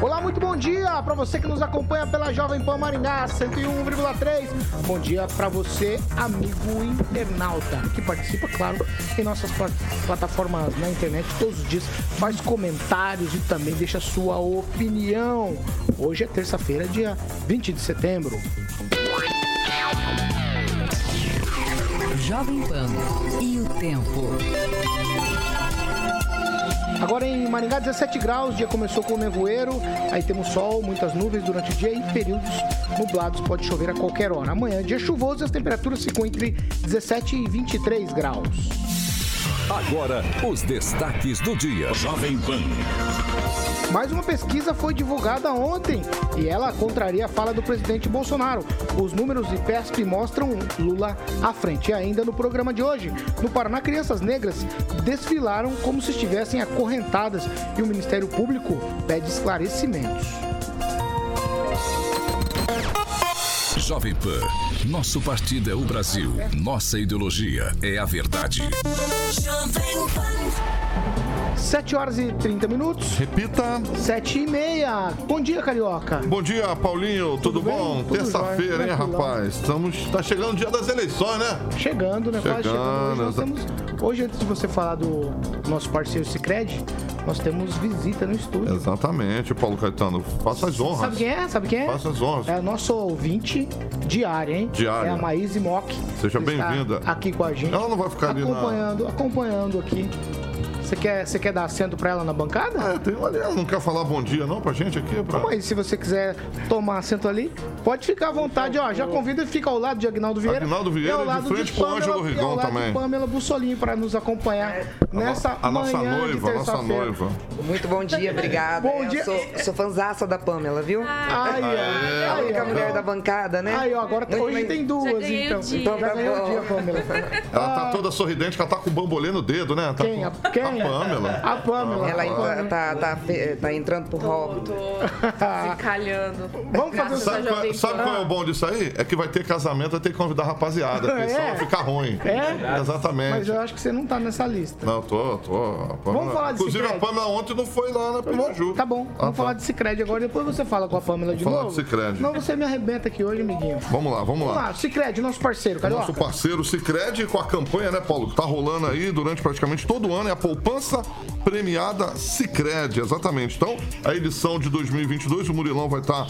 Olá, muito bom dia para você que nos acompanha pela Jovem Pan Maringá 101,3. Bom dia para você, amigo internauta, que participa, claro, em nossas plataformas na internet todos os dias, faz comentários e também deixa sua opinião. Hoje é terça-feira, dia 20 de setembro. Jovem Pan e o tempo. Agora em Maringá, 17 graus, dia começou com nevoeiro, aí temos sol, muitas nuvens durante o dia e períodos nublados, pode chover a qualquer hora. Amanhã, dia chuvoso, as temperaturas ficam entre 17 e 23 graus. Agora, os destaques do dia. Jovem Pan. Mais uma pesquisa foi divulgada ontem e ela contraria a fala do presidente Bolsonaro. Os números do IPESP mostram Lula à frente. E ainda no programa de hoje, no Paraná, crianças negras desfilaram como se estivessem acorrentadas e o Ministério Público pede esclarecimentos. Jovem Pan. Nosso partido é o Brasil. Nossa ideologia é a verdade. Jovem Pan. 7 horas e 30 minutos. Repita. 7 e meia. Bom dia, Carioca. Bom dia, Paulinho. Tudo, Tudo bom? Terça-feira, hein, rapaz? Estamos, tá chegando o dia das eleições, né? Chegando, né? Chegando, chegando. Hoje, temos, hoje, antes de você falar do nosso parceiro Cicred, nós temos visita no estúdio. Exatamente, Paulo Caetano. Faça as honras. Sabe quem é? Sabe quem é? Faça as honras. É nosso ouvinte diário, hein? Diário. É a Maíse Mock. Seja bem-vinda. Aqui com a gente. Ela não vai ficar ali acompanhando, na... acompanhando aqui você quer, você quer dar assento pra ela na bancada? É, tem ali. Ela não quer falar bom dia não pra gente aqui? Pra... Mas se você quiser tomar assento ali, pode ficar à vontade. Ó, já convida e fica ao lado de Agnaldo Vieira. Agnaldo Vieira, ao lado de frente com o Ângelo Rigon também. Pamela Bussolini pra nos acompanhar nessa a, a nossa manhã noiva, a nossa noiva. Muito bom dia, obrigada. Bom dia. Eu sou, sou fanzaça da Pamela, viu? Ai, ai, a única mulher da bancada, né? Aí, ó, agora hoje tem duas, então. Então tá bom. Dia, Pamela. Ela tá toda sorridente, que ela tá com o bambolê no dedo, né? Tá quem? Com... Quem? A Pamela. A Pamela. Ela entra, tá, tá, tá, entrando pro hall. Tô, tô calhando. Vamos fazer sabe, qual, sabe qual é o bom disso aí? É que vai ter casamento, vai ter que convidar a rapaziada, porque é. senão vai ficar ruim. É? Exatamente. Mas eu acho que você não tá nessa lista. Não, tô, tô. Pamela... Vamos falar de Inclusive, Cicred. a Pamela ontem não foi lá na Piraju. Tá bom, ah, vamos tá. falar de Cicred agora, depois você fala com a Pamela de falar novo. de Cicred. Não, você me arrebenta aqui hoje, amiguinho. Vamos lá, vamos lá. Vamos lá, Cicred, nosso parceiro, Carioca. Nosso parceiro Cicred com a campanha, né, Paulo? Que tá rolando aí durante praticamente todo o ano, é a poupança premiada Cicred, exatamente. Então, a edição de 2022, o Murilão vai estar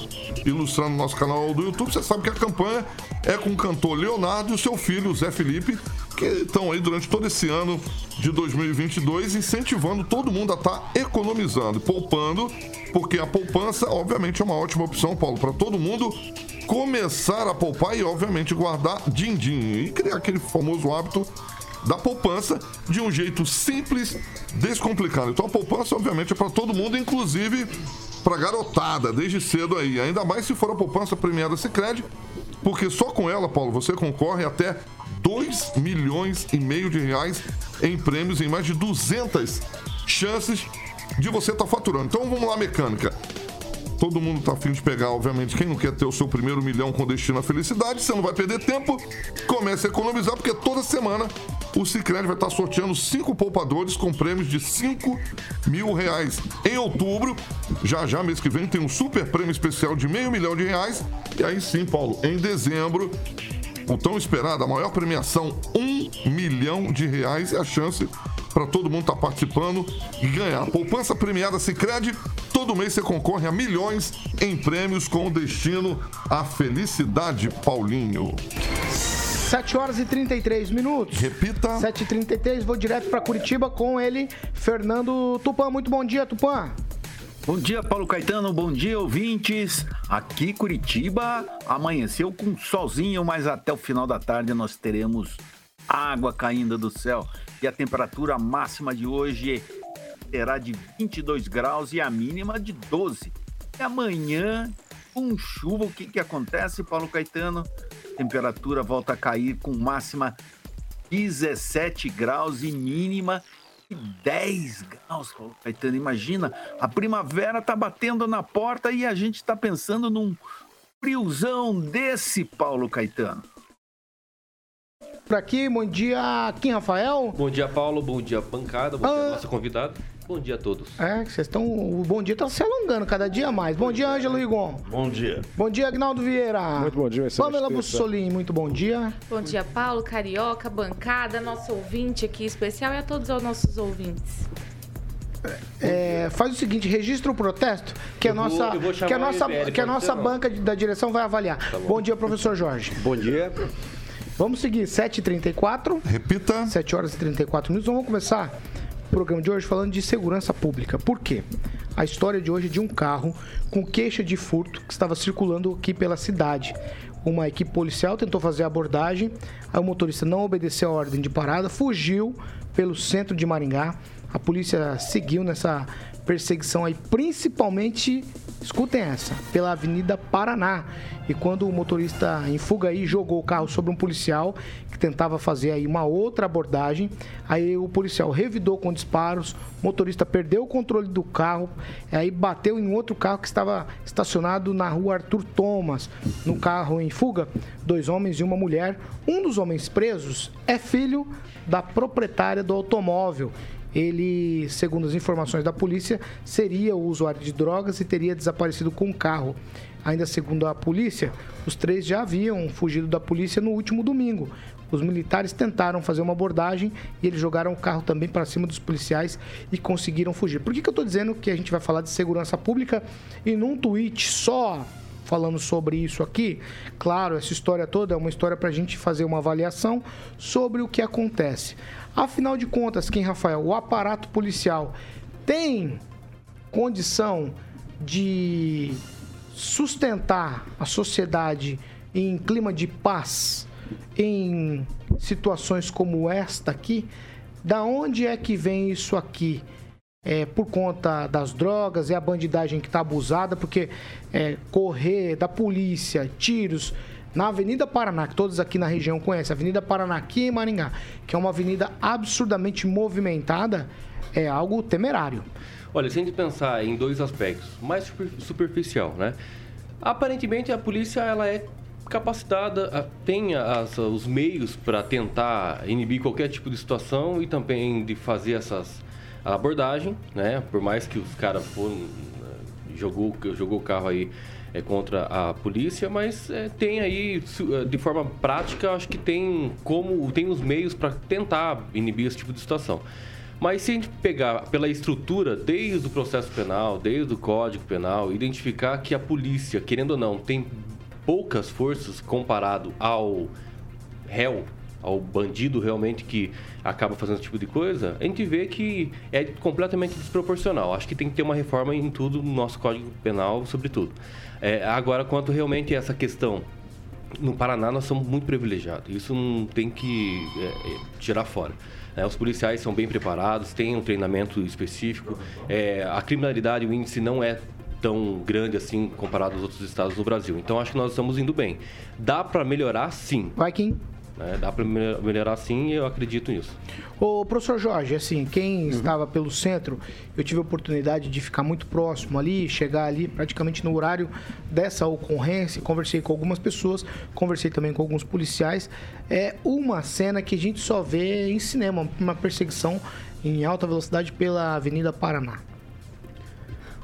ilustrando no nosso canal do YouTube. Você sabe que a campanha é com o cantor Leonardo e o seu filho, Zé Felipe, que estão aí durante todo esse ano de 2022 incentivando todo mundo a estar economizando, poupando, porque a poupança, obviamente, é uma ótima opção, Paulo, para todo mundo começar a poupar e, obviamente, guardar din-din e criar aquele famoso hábito da poupança de um jeito simples, descomplicado. Então a poupança, obviamente, é para todo mundo, inclusive para garotada, desde cedo aí. Ainda mais se for a poupança premiada Sicredi, porque só com ela, Paulo, você concorre até 2 milhões e meio de reais em prêmios em mais de 200 chances de você estar tá faturando. Então vamos lá, mecânica. Todo mundo tá afim de pegar, obviamente. Quem não quer ter o seu primeiro milhão com destino à felicidade, você não vai perder tempo. Comece a economizar, porque toda semana o Cicred vai estar sorteando cinco poupadores com prêmios de 5 mil reais. Em outubro, já já, mês que vem, tem um super prêmio especial de meio milhão de reais. E aí sim, Paulo, em dezembro, o tão esperado, a maior premiação, um milhão de reais e a chance para todo mundo estar tá participando e ganhar. Poupança premiada Sicredi todo mês você concorre a milhões em prêmios com destino à felicidade, Paulinho. 7 horas e 33 minutos. Repita. 7 e 33 vou direto para Curitiba com ele, Fernando Tupan. Muito bom dia, Tupan. Bom dia, Paulo Caetano. Bom dia, ouvintes. Aqui, Curitiba, amanheceu com solzinho, mas até o final da tarde nós teremos água caindo do céu. E a temperatura máxima de hoje será de 22 graus e a mínima de 12. E amanhã, com chuva, o que, que acontece, Paulo Caetano? Temperatura volta a cair com máxima 17 graus e mínima 10 graus, Paulo Caetano. Imagina, a primavera tá batendo na porta e a gente tá pensando num friozão desse, Paulo Caetano. Por aqui, bom dia, Kim Rafael. Bom dia, Paulo. Bom dia, bancada. Bom dia, nossa convidada. Bom dia a todos. É, vocês estão. O bom dia tá se alongando cada dia mais. Bom dia, Ângelo Rigon. Bom dia. Bom dia, Agnaldo Vieira. Muito bom dia, excelente Pamela. Bussolini, muito bom dia. Bom dia, Paulo, Carioca, bancada, nosso ouvinte aqui especial e a todos os nossos ouvintes. É, faz o seguinte, registra o protesto que a Eu nossa, vou que a nossa, que a nossa banca de- da direção vai avaliar. Bom dia, professor Jorge. Bom dia. Vamos seguir, 7h34. Repita. 7 horas e 34 minutos. Vamos começar o programa de hoje falando de segurança pública. Por quê? A história de hoje é de um carro com queixa de furto que estava circulando aqui pela cidade. Uma equipe policial tentou fazer a abordagem, aí o motorista não obedeceu a ordem de parada, fugiu pelo centro de Maringá. A polícia seguiu nessa perseguição aí, principalmente, escutem essa, pela Avenida Paraná. E quando o motorista em fuga aí jogou o carro sobre um policial que tentava fazer aí uma outra abordagem, aí o policial revidou com disparos, o motorista perdeu o controle do carro, aí bateu em outro carro que estava estacionado na rua Arthur Thomas. No carro em fuga, dois homens e uma mulher. Um dos homens presos é filho da proprietária do automóvel. Ele, segundo as informações da polícia, seria o usuário de drogas e teria desaparecido com o carro. Ainda segundo a polícia, os três já haviam fugido da polícia no último domingo. Os militares tentaram fazer uma abordagem e eles jogaram o carro também para cima dos policiais e conseguiram fugir. Por que, que eu estou dizendo que a gente vai falar de segurança pública e num tweet só falando sobre isso aqui. Claro, essa história toda é uma história para a gente fazer uma avaliação sobre o que acontece. Afinal de contas, quem, Rafael, o aparato policial tem condição de sustentar a sociedade em clima de paz em situações como esta aqui? Da onde é que vem isso aqui? é, por conta das drogas e a bandidagem que está abusada, porque é, correr da polícia, tiros na Avenida Paraná, que todos aqui na região conhecem, Avenida Paraná aqui em Maringá, que é uma avenida absurdamente movimentada, é algo temerário. Olha, se a gente pensar em dois aspectos, mais super- superficial, né? Aparentemente a polícia ela é capacitada, tem as- os meios para tentar inibir qualquer tipo de situação e também de fazer essas abordagem, né? Por mais que os caras foram eh, jogou jogou o carro aí é, contra a polícia, mas é, tem aí eh, de forma prática, acho que tem como tem os meios para tentar inibir esse tipo de situação. Mas se a gente pegar pela estrutura, desde o processo penal, desde o código penal, identificar que a polícia, querendo ou não, tem poucas forças comparado ao réu, ao bandido realmente que acaba fazendo esse tipo de coisa, a gente vê que é completamente desproporcional. Acho que tem que ter uma reforma em tudo no nosso Código Penal, sobretudo. É, agora, quanto realmente a essa questão no Paraná nós somos muito privilegiados. Isso não tem que é, é, tirar fora. né? os policiais são bem preparados, têm um treinamento específico. É, a criminalidade, o índice não é tão grande assim comparado aos outros estados do Brasil. Então acho que nós estamos indo bem. Dá para melhorar, sim. Vai, Kim. Né? Dá para melhorar, sim. E eu acredito nisso. Ô, professor Jorge, assim, quem estava pelo centro, eu tive a oportunidade de ficar muito próximo ali, chegar ali praticamente no horário dessa ocorrência, conversei com algumas pessoas, conversei também com alguns policiais. É uma cena que a gente só vê em cinema, uma perseguição em alta velocidade pela Avenida Paraná.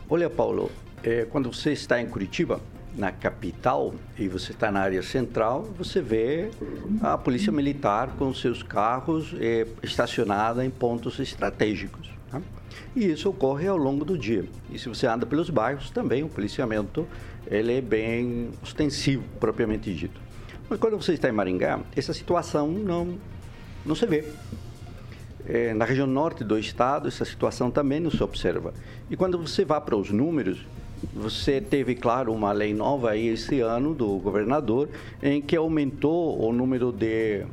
Olha, Paulo, é, quando você está em Curitiba, na capital, e você está na área central, você vê a polícia militar com seus carros é, estacionada em pontos estratégicos. né? E isso ocorre ao longo do dia. E se você anda pelos bairros, também o policiamento ele é bem ostensivo, propriamente dito. Mas quando você está em Maringá, essa situação não, não se vê. É, na região norte do estado, essa situação também não se observa. E quando você vai para os números, você teve, claro, uma lei nova aí esse ano do governador, em que aumentou o número de,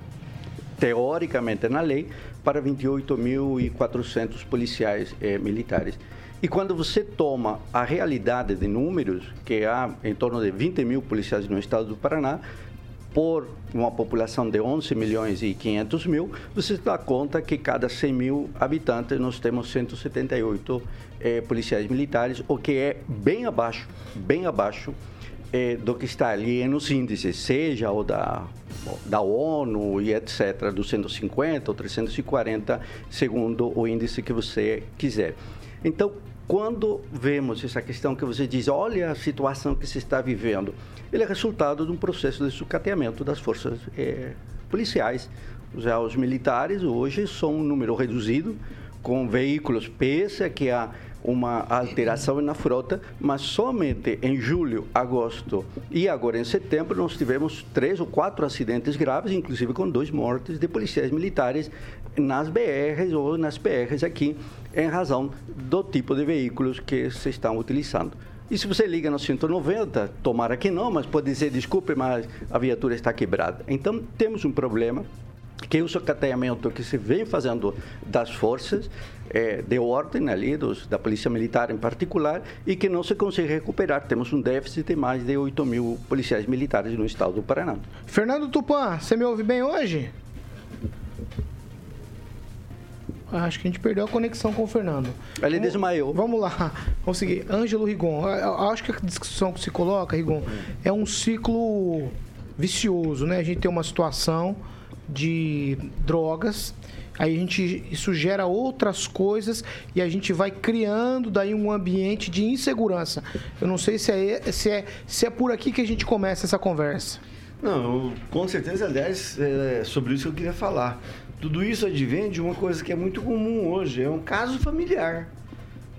teoricamente na lei, para 28.400 policiais eh, militares. E quando você toma a realidade de números, que há em torno de 20 mil policiais no estado do Paraná, por uma população de 11 milhões e 500 mil, você dá conta que cada 100 mil habitantes nós temos 178 eh, policiais militares, o que é bem abaixo, bem abaixo eh, do que está ali nos índices, seja o da, da ONU e etc., 250 ou 340, segundo o índice que você quiser. Então, quando vemos essa questão que você diz, olha a situação que se está vivendo, ele é resultado de um processo de sucateamento das forças eh, policiais. Já os militares hoje são um número reduzido, com veículos, pese a que há uma alteração na frota, mas somente em julho, agosto e agora em setembro nós tivemos três ou quatro acidentes graves, inclusive com dois mortes de policiais militares nas BRs ou nas PRs aqui, em razão do tipo de veículos que se estão utilizando. E se você liga no 190, tomara que não, mas pode dizer, desculpe, mas a viatura está quebrada. Então, temos um problema que é o socateamento que se vem fazendo das forças é, de ordem ali, dos, da Polícia Militar em particular, e que não se consegue recuperar. Temos um déficit de mais de 8 mil policiais militares no estado do Paraná. Fernando Tupan, você me ouve bem hoje? Acho que a gente perdeu a conexão com o Fernando. Ele vamos, desmaiou. Vamos lá. Vamos seguir. Ângelo Rigon. Acho que a discussão que se coloca, Rigon, é um ciclo vicioso, né? A gente tem uma situação de drogas, aí a gente isso gera outras coisas e a gente vai criando daí um ambiente de insegurança. Eu não sei se é, se é, se é por aqui que a gente começa essa conversa. Não, com certeza, aliás, é sobre isso que eu queria falar. Tudo isso advém de uma coisa que é muito comum hoje, é um caso familiar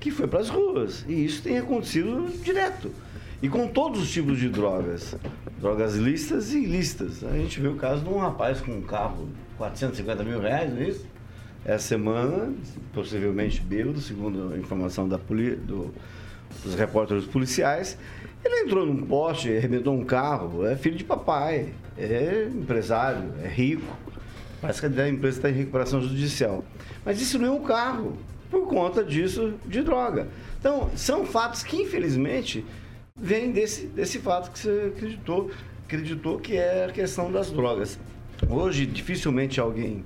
que foi para as ruas. E isso tem acontecido direto. E com todos os tipos de drogas. Drogas listas e ilícitas. A gente viu o caso de um rapaz com um carro 450 mil reais, não é isso? Essa semana, possivelmente bêbado, segundo a informação da poli do, dos repórteres policiais. Ele entrou num poste, arrebentou um carro, é filho de papai, é empresário, é rico. Parece que a empresa está em recuperação judicial. Mas isso não é um carro, por conta disso de droga. Então, são fatos que, infelizmente, vêm desse, desse fato que você acreditou, acreditou que é a questão das drogas. Hoje, dificilmente alguém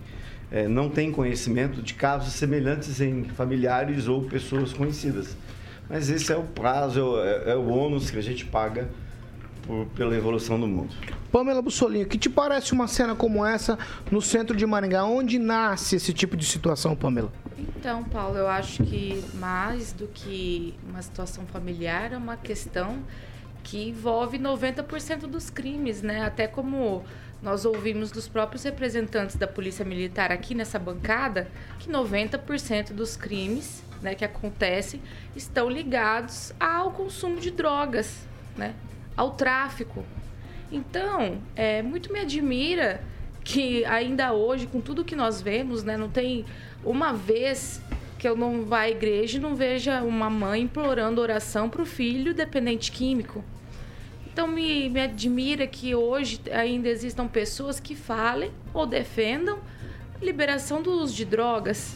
é, não tem conhecimento de casos semelhantes em familiares ou pessoas conhecidas. Mas esse é o prazo, é, é o ônus que a gente paga por, pela evolução do mundo. Pamela Bussolinho, que te parece uma cena como essa no centro de Maringá? Onde nasce esse tipo de situação, Pamela? Então, Paulo, eu acho que mais do que uma situação familiar, é uma questão que envolve 90% dos crimes, né? Até como nós ouvimos dos próprios representantes da Polícia Militar aqui nessa bancada, que 90% dos crimes né, que acontecem estão ligados ao consumo de drogas, né? Ao tráfico. Então, é, muito me admira que ainda hoje, com tudo que nós vemos, né, não tem uma vez que eu não vá à igreja e não veja uma mãe implorando oração para o filho dependente químico. Então me, me admira que hoje ainda existam pessoas que falem ou defendam a liberação do uso de drogas.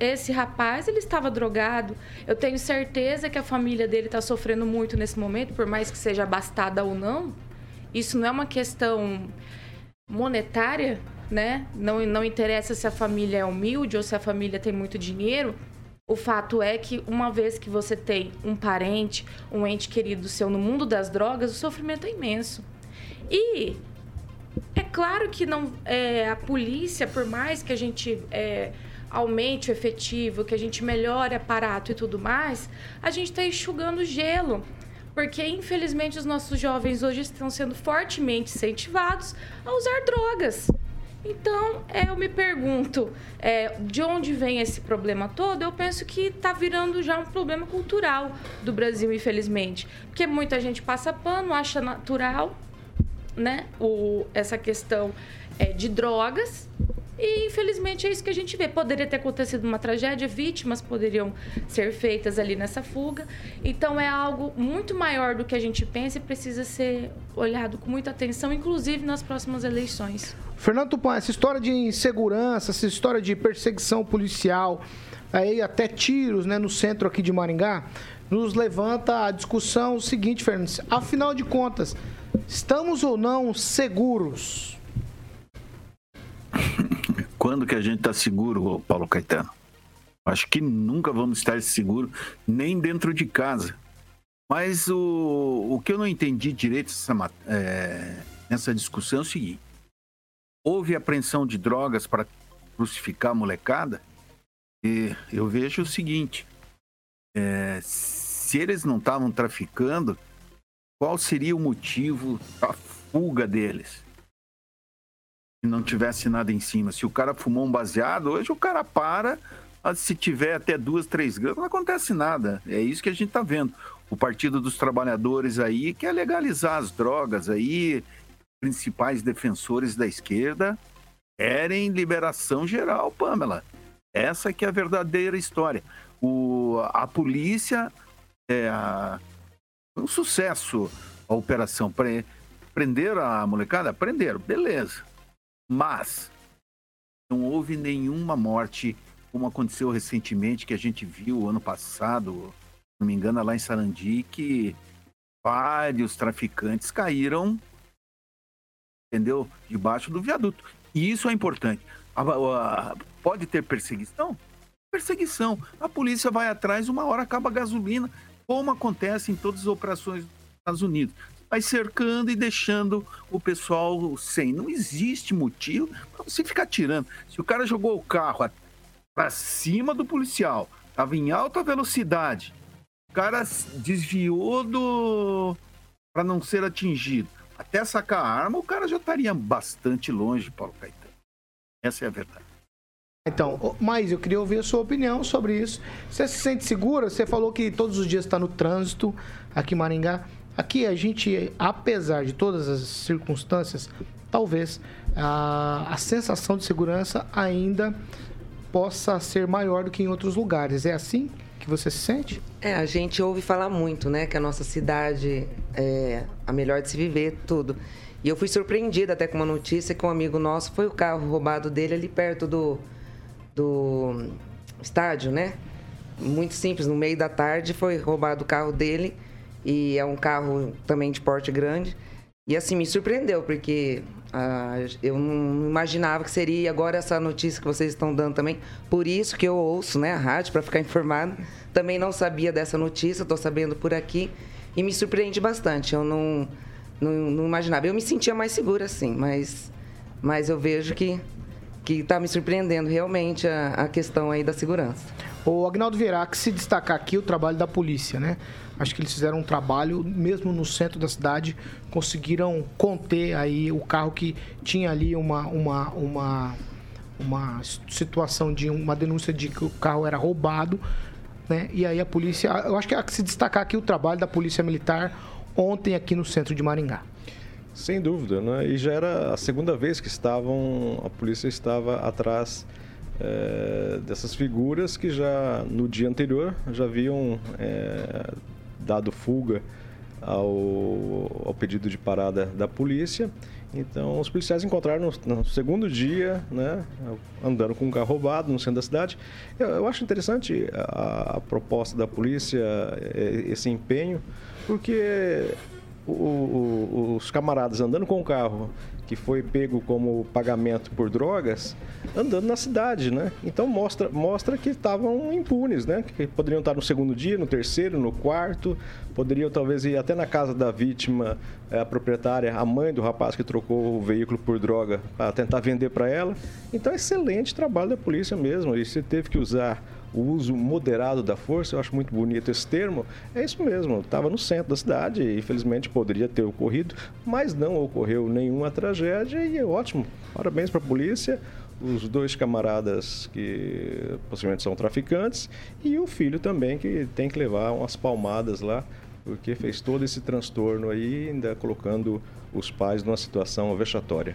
Esse rapaz, ele estava drogado. Eu tenho certeza que a família dele está sofrendo muito nesse momento, por mais que seja abastada ou não. Isso não é uma questão monetária, né? Não, não interessa se a família é humilde ou se a família tem muito dinheiro. O fato é que uma vez que você tem um parente, um ente querido seu no mundo das drogas, o sofrimento é imenso. E é claro que não é, a polícia, por mais que a gente é, aumente o efetivo, que a gente melhore aparato e tudo mais, a gente está enxugando gelo. Porque, infelizmente, os nossos jovens hoje estão sendo fortemente incentivados a usar drogas. Então, é, eu me pergunto, é, de onde vem esse problema todo? Eu penso que está virando já um problema cultural do Brasil, infelizmente. Porque muita gente passa pano, acha natural né, o, essa questão é, de drogas, e infelizmente é isso que a gente vê. Poderia ter acontecido uma tragédia, vítimas poderiam ser feitas ali nessa fuga. Então é algo muito maior do que a gente pensa e precisa ser olhado com muita atenção, inclusive nas próximas eleições. Fernando Tupan, essa história de insegurança, essa história de perseguição policial, aí até tiros, né, no centro aqui de Maringá, nos levanta a discussão seguinte, Fernandes. Afinal de contas, estamos ou não seguros? Quando que a gente está seguro, Paulo Caetano? Acho que nunca vamos estar seguros, nem dentro de casa. Mas o, o que eu não entendi direito nessa, é, nessa discussão é o seguinte: houve apreensão de drogas para crucificar a molecada? E eu vejo o seguinte: é, se eles não estavam traficando, qual seria o motivo da fuga deles? Não tivesse nada em cima. Se o cara fumou um baseado, hoje o cara para, se tiver até duas, três gramas, não acontece nada. É isso que a gente está vendo. O Partido dos Trabalhadores aí quer legalizar as drogas aí, principais defensores da esquerda querem liberação geral, Pamela. Essa que é a verdadeira história. O, a polícia é um sucesso a operação. Pre, prenderam a molecada? Prenderam, beleza. Mas não houve nenhuma morte como aconteceu recentemente, que a gente viu ano passado, não me engano, lá em Sarandi, que vários traficantes caíram, entendeu? Debaixo do viaduto. E isso é importante. A, a, pode ter perseguição? Perseguição. A polícia vai atrás, uma hora acaba a gasolina, como acontece em todas as operações dos Estados Unidos. Vai cercando e deixando o pessoal sem. Não existe motivo para você ficar tirando. Se o cara jogou o carro para cima do policial, estava em alta velocidade, o cara desviou do para não ser atingido. Até sacar a arma, o cara já estaria bastante longe, Paulo Caetano. Essa é a verdade. Então, mas eu queria ouvir a sua opinião sobre isso. Você se sente segura? Você falou que todos os dias está no trânsito aqui em Maringá. Aqui a gente, apesar de todas as circunstâncias, talvez a, a sensação de segurança ainda possa ser maior do que em outros lugares. É assim que você se sente? É, a gente ouve falar muito, né, que a nossa cidade é a melhor de se viver, tudo. E eu fui surpreendida até com uma notícia que um amigo nosso foi o carro roubado dele ali perto do, do estádio, né? Muito simples, no meio da tarde foi roubado o carro dele e é um carro também de porte grande. E assim, me surpreendeu, porque ah, eu não imaginava que seria agora essa notícia que vocês estão dando também. Por isso que eu ouço né, a rádio para ficar informado. Também não sabia dessa notícia, estou sabendo por aqui. E me surpreende bastante. Eu não, não, não, imaginava. Eu me sentia mais segura, sim, mas, mas eu vejo que que está me surpreendendo realmente a, a, questão aí da segurança. O Agnaldo Vieira, que se destacar aqui o trabalho da polícia, né? Acho que eles fizeram um trabalho, mesmo no centro da cidade, conseguiram conter aí o carro que tinha ali uma, uma, uma, uma situação de uma denúncia de que o carro era roubado, né? E aí a polícia, eu acho que há que se destacar aqui o trabalho da polícia militar ontem aqui no centro de Maringá. Sem dúvida, né? E já era a segunda vez que estavam, a polícia estava atrás é, dessas figuras que já no dia anterior já haviam é, dado fuga ao, ao pedido de parada da polícia. Então, os policiais encontraram no, no, segundo dia, né, andando com um carro roubado no centro da cidade. Eu, eu acho interessante a, a, proposta da polícia, é, esse empenho, porque o, o, os camaradas andando com o carro que foi pego como pagamento por drogas, andando na cidade, né? Então mostra, mostra que estavam impunes, né? Que poderiam estar no segundo dia, no terceiro, no quarto, poderiam talvez ir até na casa da vítima, é, a proprietária, a mãe do rapaz que trocou o veículo por droga, para tentar vender para ela. Então, excelente trabalho da polícia mesmo. E você teve que usar o uso moderado da força, eu acho muito bonito esse termo, é isso mesmo, estava no centro da cidade e infelizmente poderia ter ocorrido, mas não ocorreu nenhuma tragédia e é ótimo. Parabéns para a polícia, os dois camaradas que possivelmente são traficantes e o filho também que tem que levar umas palmadas lá, porque fez todo esse transtorno aí, ainda colocando os pais numa situação vexatória.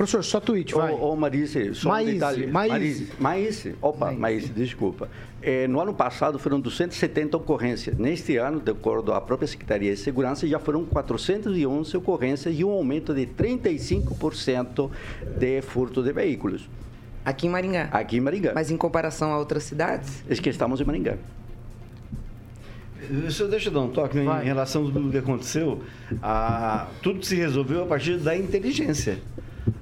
Professor, só tweet, vai. Ô, ô Marice, só Maíse, um detalhe. Maíse. Maíse. Opa, Maíse, desculpa. É, no ano passado foram 270 ocorrências. Neste ano, de acordo com a própria Secretaria de Segurança, já foram 411 ocorrências e um aumento de 35% de furto de veículos. Aqui em Maringá. Aqui em Maringá. Mas em comparação a outras cidades? É que estamos em Maringá. Só deixa eu dar um toque né, em relação a tudo que aconteceu. A, tudo se resolveu a partir da inteligência.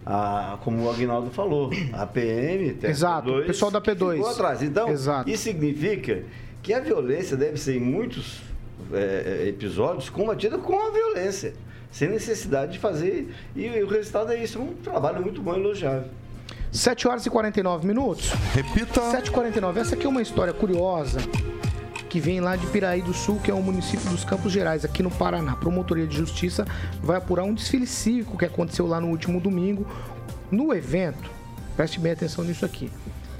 A, como o Agnaldo falou, a PM, tem a Exato, P2, o pessoal da P2. ficou atrás. Então, Exato. isso significa que a violência deve ser em muitos é, é, episódios combatida com a violência, sem necessidade de fazer. E, o resultado é isso, um trabalho muito bom e elogiável. 7 horas e 49 minutos. Repita. 7 e 49 Essa aqui é uma história curiosa que vem lá de Piraí do Sul, que é um município dos Campos Gerais, aqui no Paraná. A Promotoria de Justiça vai apurar um desfile cívico que aconteceu lá no último domingo. No evento, preste bem atenção nisso aqui.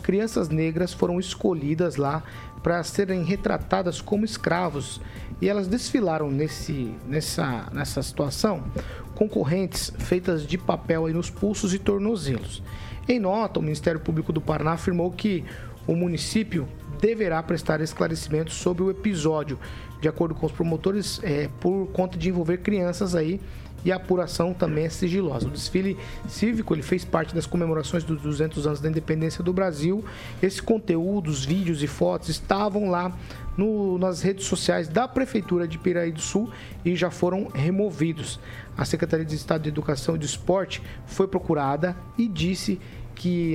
Crianças negras foram escolhidas lá para serem retratadas como escravos e elas desfilaram nesse, nessa, nessa situação com correntes feitas de papel aí nos pulsos e tornozelos. Em nota, o Ministério Público do Paraná afirmou que o município deverá prestar esclarecimentos sobre o episódio, de acordo com os promotores, é, por conta de envolver crianças aí e a apuração também é sigilosa. O desfile cívico ele fez parte das comemorações dos 200 anos da independência do Brasil. Esse conteúdo, os vídeos e fotos estavam lá no, nas redes sociais da Prefeitura de Piraí do Sul e já foram removidos. A Secretaria de Estado de Educação e de Esporte foi procurada e disse que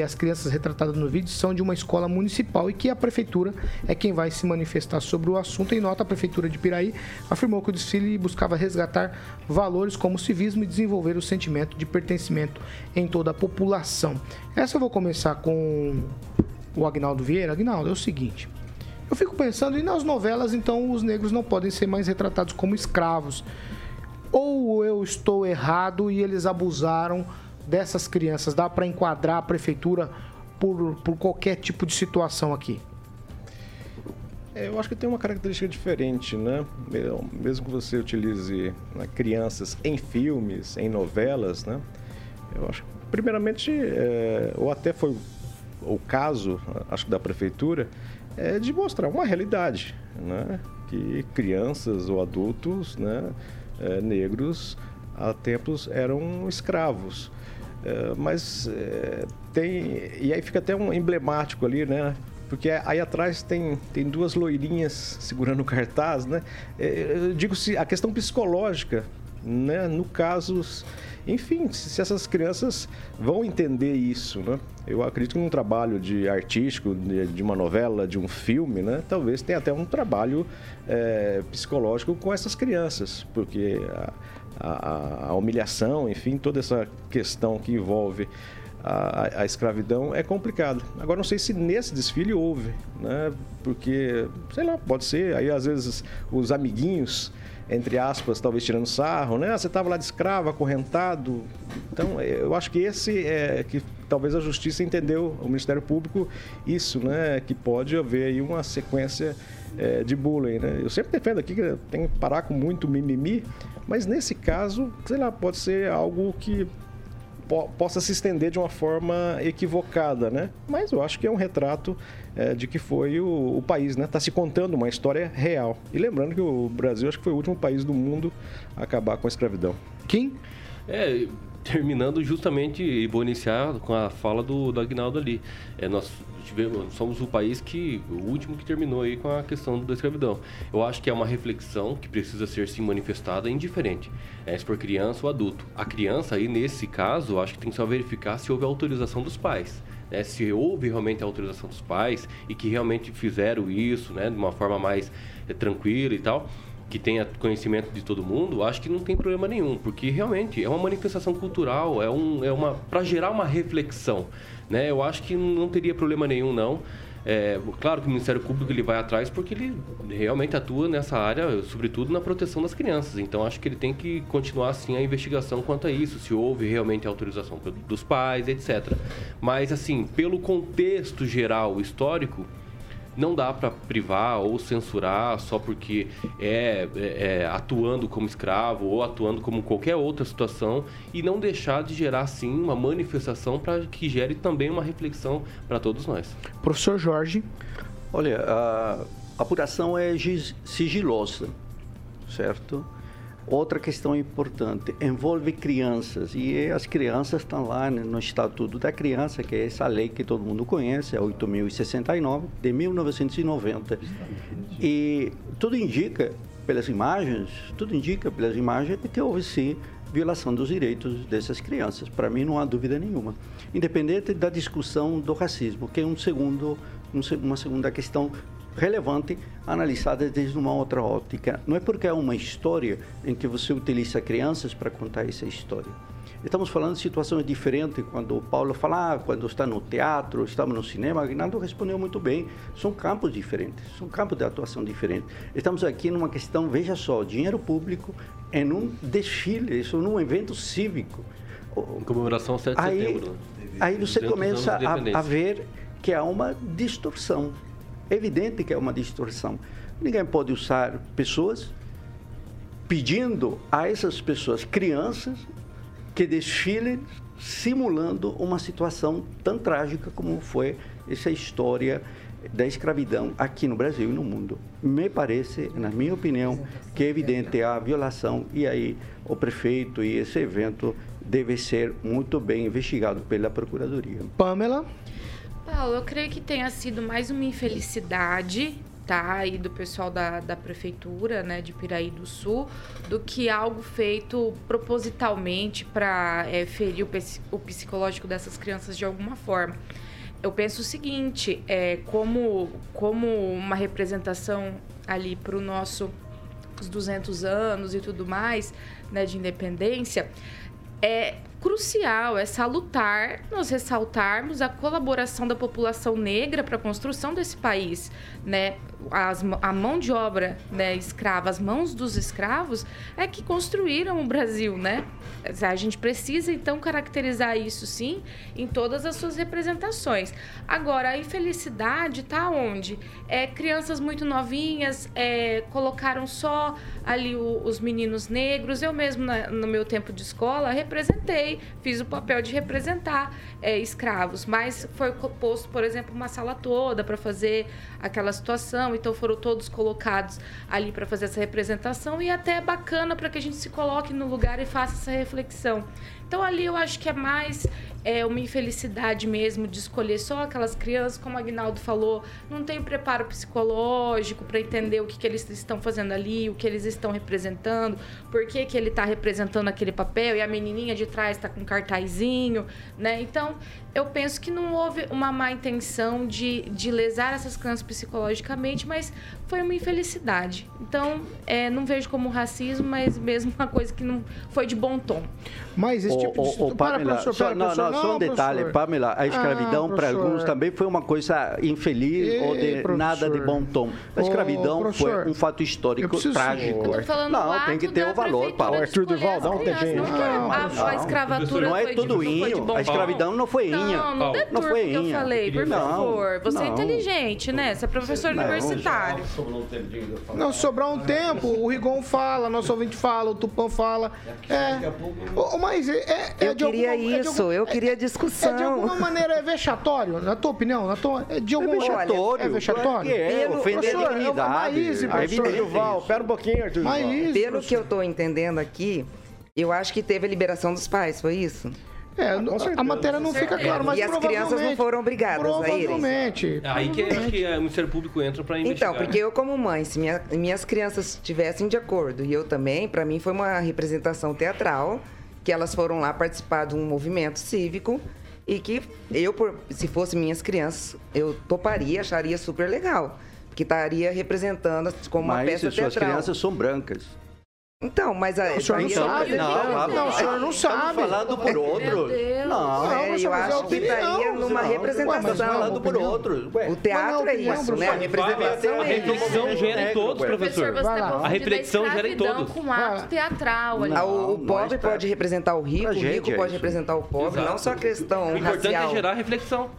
as crianças retratadas no vídeo são de uma escola municipal e que a prefeitura é quem vai se manifestar sobre o assunto. Em nota, a prefeitura de Piraí afirmou que o desfile buscava resgatar valores como civismo e desenvolver o sentimento de pertencimento em toda a população. Essa eu vou começar com o Agnaldo Vieira. Agnaldo, é o seguinte. Eu fico pensando, e nas novelas, então, os negros não podem ser mais retratados como escravos. Ou eu estou errado e eles abusaram dessas crianças? Dá para enquadrar a prefeitura por, por qualquer tipo de situação aqui? É, eu acho que tem uma característica diferente, né? Mesmo que você utilize né, crianças em filmes, em novelas, né? Eu acho que, primeiramente, é, ou até foi o caso, acho que da prefeitura, é de mostrar uma realidade, né? Que crianças ou adultos, né, é, negros, há tempos eram escravos. É, mas é, tem. E aí fica até um emblemático ali, né? Porque aí atrás tem, tem duas loirinhas segurando o cartaz, né? É, eu digo se a questão psicológica, né? No caso, enfim, se essas crianças vão entender isso, né? Eu acredito que num trabalho de artístico, de, de uma novela, de um filme, né? Talvez tenha até um trabalho é, psicológico com essas crianças, porque a, a, a humilhação, enfim, toda essa questão que envolve a, a, escravidão é complicado. Agora, não sei se nesse desfile houve, né? Porque, sei lá, pode ser. Aí, às vezes, os amiguinhos, entre aspas, talvez tirando sarro, né? Ah, você estava lá de escravo, acorrentado. Então, eu acho que esse é que talvez a justiça entendeu, o Ministério Público, isso, né? Que pode haver aí uma sequência é, de bullying, né? Eu sempre defendo aqui que tem que parar com muito mimimi, mas nesse caso, sei lá, pode ser algo que po possa se estender de uma forma equivocada, né? Mas eu acho que é um retrato é, de que foi o, o país, né? Está se contando uma história real. E lembrando que o Brasil acho que foi o último país do mundo a acabar com a escravidão. Quem? É, terminando justamente, e vou iniciar com a fala do, do Agnaldo ali. É, nós tivemos, somos o país que, o último que terminou aí com a questão da escravidão. Eu acho que é uma reflexão que precisa ser sim manifestada indiferente, é, se for criança ou adulto. A criança aí, nesse caso, acho que tem que só verificar se houve autorização dos pais. Né, se houve realmente a autorização dos pais e que realmente fizeram isso né, de uma forma mais é, tranquila e tal, que tenha conhecimento de todo mundo, acho que não tem problema nenhum, porque realmente é uma manifestação cultural, é, um, é uma para gerar uma reflexão. Né? Eu acho que não teria problema nenhum, não. É, claro que o Ministério Público ele vai atrás porque ele realmente atua nessa área, sobretudo na proteção das crianças. Então acho que ele tem que continuar assim a investigação quanto a isso, se houve realmente autorização dos pais, etc. Mas assim, pelo contexto geral histórico, não dá para privar ou censurar só porque é, é, é, atuando como escravo ou atuando como qualquer outra situação e não deixar de gerar sim uma manifestação para que gere também uma reflexão para todos nós. Professor Jorge. Olha, a apuração é sigilosa, certo? Outra questão importante, envolve crianças e as crianças estão lá né, no Estatuto da Criança, que é essa lei que todo mundo conhece, é 8.069, de 1990. E tudo indica, pelas imagens, tudo indica pelas imagens que houve sim violação dos direitos dessas crianças. Para mim não há dúvida nenhuma. Independente da discussão do racismo, que é um segundo, uma segunda questão relevante analisada desde uma outra ótica. Não é porque é uma história em que você utiliza crianças para contar essa história. Estamos falando de situações diferentes. Quando o Paulo fala, ah, quando está no teatro, estamos no cinema, Aguinaldo respondeu muito bem. São campos diferentes, são campos de atuação diferentes. Estamos aqui numa questão, veja só, dinheiro público em um desfile, isso num evento cívico. Em comemoração ao 7 de aí, setembro. né? Aí você 200 começa a, a ver que há uma distorção. É evidente que é uma distorção. Ninguém pode usar pessoas pedindo a essas pessoas, crianças, que desfilem simulando uma situação tão trágica como foi essa história da escravidão aqui no Brasil e no mundo. Me parece, na minha opinião, que é evidente a violação e aí o prefeito e esse evento deve ser muito bem investigado pela Procuradoria. Pamela? Paulo, eu creio que tenha sido mais uma infelicidade, tá? Aí do pessoal da, da prefeitura, né, de Piraí do Sul, do que algo feito propositalmente para ferir o, o psicológico dessas crianças de alguma forma. Eu penso o seguinte, é, como, como uma representação ali para o nosso os 200 anos e tudo mais, né, de independência, é crucial, é salutar nós ressaltarmos a colaboração da população negra para a construção desse país, né? As, a mão de obra né, escrava, as mãos dos escravos é que construíram o Brasil, né? A gente precisa então caracterizar isso sim em todas as suas representações. Agora, a infelicidade está onde? É, crianças muito novinhas é, colocaram só ali o- os meninos negros. Eu mesmo, na- no meu tempo de escola, representei, fiz o papel de representar é, escravos, mas foi posto, por exemplo, uma sala toda para fazer aquela situação, então foram todos colocados ali para fazer essa representação. E até é bacana para que a gente se coloque no lugar e faça essa reflexão. Então ali eu acho que é mais é, uma infelicidade mesmo de escolher só aquelas crianças, como o Agnaldo falou, não tem preparo psicológico para entender o que, que eles estão fazendo ali, o que eles estão representando, por que, que ele está representando aquele papel e a menininha de trás está com um cartazinho, né? Então, eu penso que não houve uma má intenção de, de lesar essas crianças psicologicamente, mas foi uma infelicidade. Então, é, não vejo como racismo, mas mesmo uma coisa que não foi de bom tom. Mas esse tipo de... ô, ô, para, Pamela, professor, só, para, não, professor. não, só um detalhe, professor. Pamela, a escravidão Ah, para alguns professor. também foi uma coisa infeliz ou de nada de professor. bom tom. A escravidão professor, foi um fato histórico preciso- trágico. Não, o tem que ter o valor, Paulo. Arthur Duval, um não foi- Não, a, professor. escravatura Não é foi, tudo bom a escravidão não foi inha. Não, não Paulo, deturpa não o foi que eu falei, por Não, favor. Você é não. inteligente, né? Você é professor Não, universitário. Não, sobrar um tempo, o Rigon fala, nosso ouvinte fala, o Tupã fala. É. Ô, Mas é, é, é Eu de queria alguma, é de isso, algum- eu queria É de discussão. alguma maneira é vexatório, na tua opinião? Na tua, é de É alguma vexatório. É vexatório? claro que É, Pelo- ofender a dignidade. Maíse, É Duval, pera um pouquinho, Arthur isso, Pelo que eu estou entendendo aqui, eu acho que teve a liberação dos pais, foi isso? É, certeza. a matéria não fica clara, mas E as crianças não foram obrigadas a irem. Provavelmente. É Aí que acho que é, o Ministério Público entra para investigar. Então, porque eu como mãe, se minha- minhas crianças estivessem de acordo e eu também, para mim foi uma representação teatral, que elas foram lá participar de um movimento cívico e que eu, por- se fosse minhas crianças, eu toparia, acharia super legal. Que estaria representando como uma Mas peça suas teatral. crianças são brancas. Então, mas a, O senhor não sabe? eu- Não, Não, o senhor não sabe. Falando por outros. Deus. Não, Não, É, professor, eu é acho que estaria numa não. Representação. fala falando por outros. O teatro não, é isso, né? A representação A é isso. reflexão gera em todos, Professor, A reflexão gera em todos. com um ato teatral. Ah, o, Não, pobre tá- pode representar o rico, o rico pode isso. representar o pobre, não só a questão O importante racial. é gerar reflexão.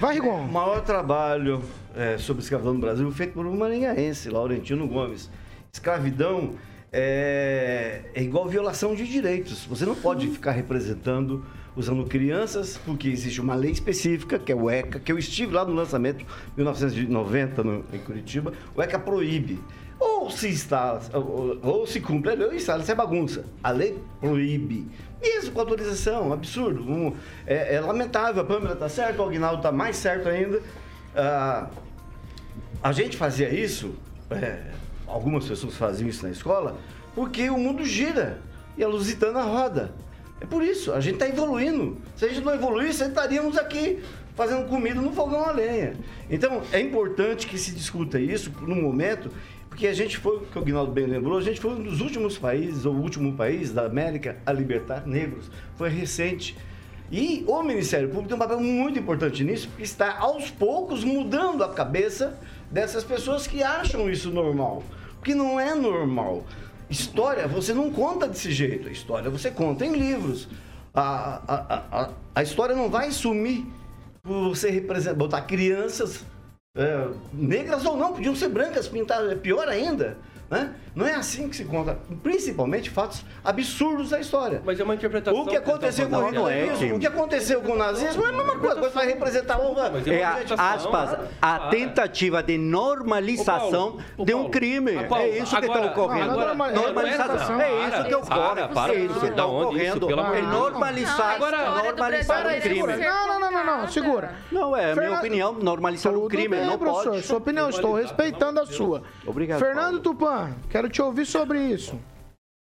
Vai, Rigon. O maior trabalho é, sobre escravidão no Brasil feito por um maringaense, Laurentino Gomes. Escravidão é, é igual violação de direitos. Você não pode ficar representando usando crianças, porque existe uma lei específica, que é o ECA, que eu estive lá no lançamento, 1990, no, em Curitiba. O ECA proíbe. Ou se instala, ou, ou se cumpre a lei, ou instala, isso é bagunça. A lei proíbe. Mesmo com autorização, absurdo. Um, é, é lamentável, a Pâmela está certo, o Aguinaldo está mais certo ainda. Ah, a gente fazia isso, é, algumas pessoas faziam isso na escola, porque o mundo gira e a Lusitana roda. É por isso, a gente está evoluindo. Se a gente não evoluísse, estaríamos aqui fazendo comida no fogão a lenha. Então, é importante que se discuta isso no momento, porque a gente foi, que o Guinaldo bem lembrou, a gente foi um dos últimos países, ou o último país da América a libertar negros. Foi recente. E o Ministério Público tem um papel muito importante nisso, porque está aos poucos mudando a cabeça dessas pessoas que acham isso normal. Porque não é normal. História você não conta desse jeito. História você conta em livros. A, a, a, a história não vai sumir por você representar, botar crianças é, negras ou não, podiam ser brancas, pintadas, é pior ainda. Né? Não é assim que se conta, principalmente fatos absurdos da história. Mas é uma interpretação. O que aconteceu com o nazismo, o que aconteceu com o nazismo é a mesma coisa, você vai representar uma. É a, aspas, a tentativa de normalização de um crime. É isso que está ocorrendo. Normalização. É isso que ocorre. É isso que está ocorrendo. É normalizar, normalizar um crime. Não, não, não, não, não, segura. Não, é a minha opinião, normalizar um crime. Não pode. Sua opinião, estou respeitando a sua. Obrigado. Fernando Tupan, quero te ouvir sobre isso.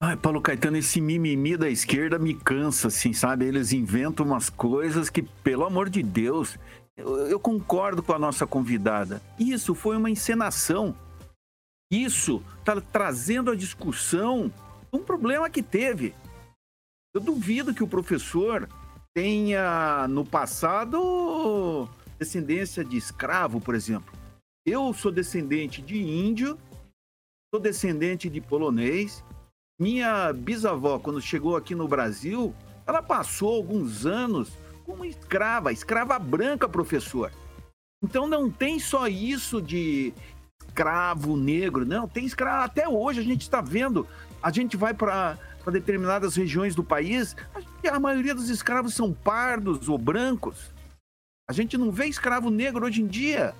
Ai, Paulo Caetano, esse mimimi da esquerda me cansa, assim, sabe? Eles inventam umas coisas que, pelo amor de Deus, eu, eu concordo com a nossa convidada. Isso foi uma encenação. Isso está trazendo a discussão um problema que teve. Eu duvido que o professor tenha, no passado, descendência de escravo, por exemplo. Eu sou descendente de índio sou descendente de polonês. Minha bisavó, quando chegou aqui no Brasil, ela passou alguns anos como escrava, escrava branca, professor. Então não tem só isso de escravo negro, não, tem escravo até hoje, a gente está vendo. A gente vai para determinadas regiões do país, a maioria dos escravos são pardos ou brancos. A gente não vê escravo negro hoje em dia.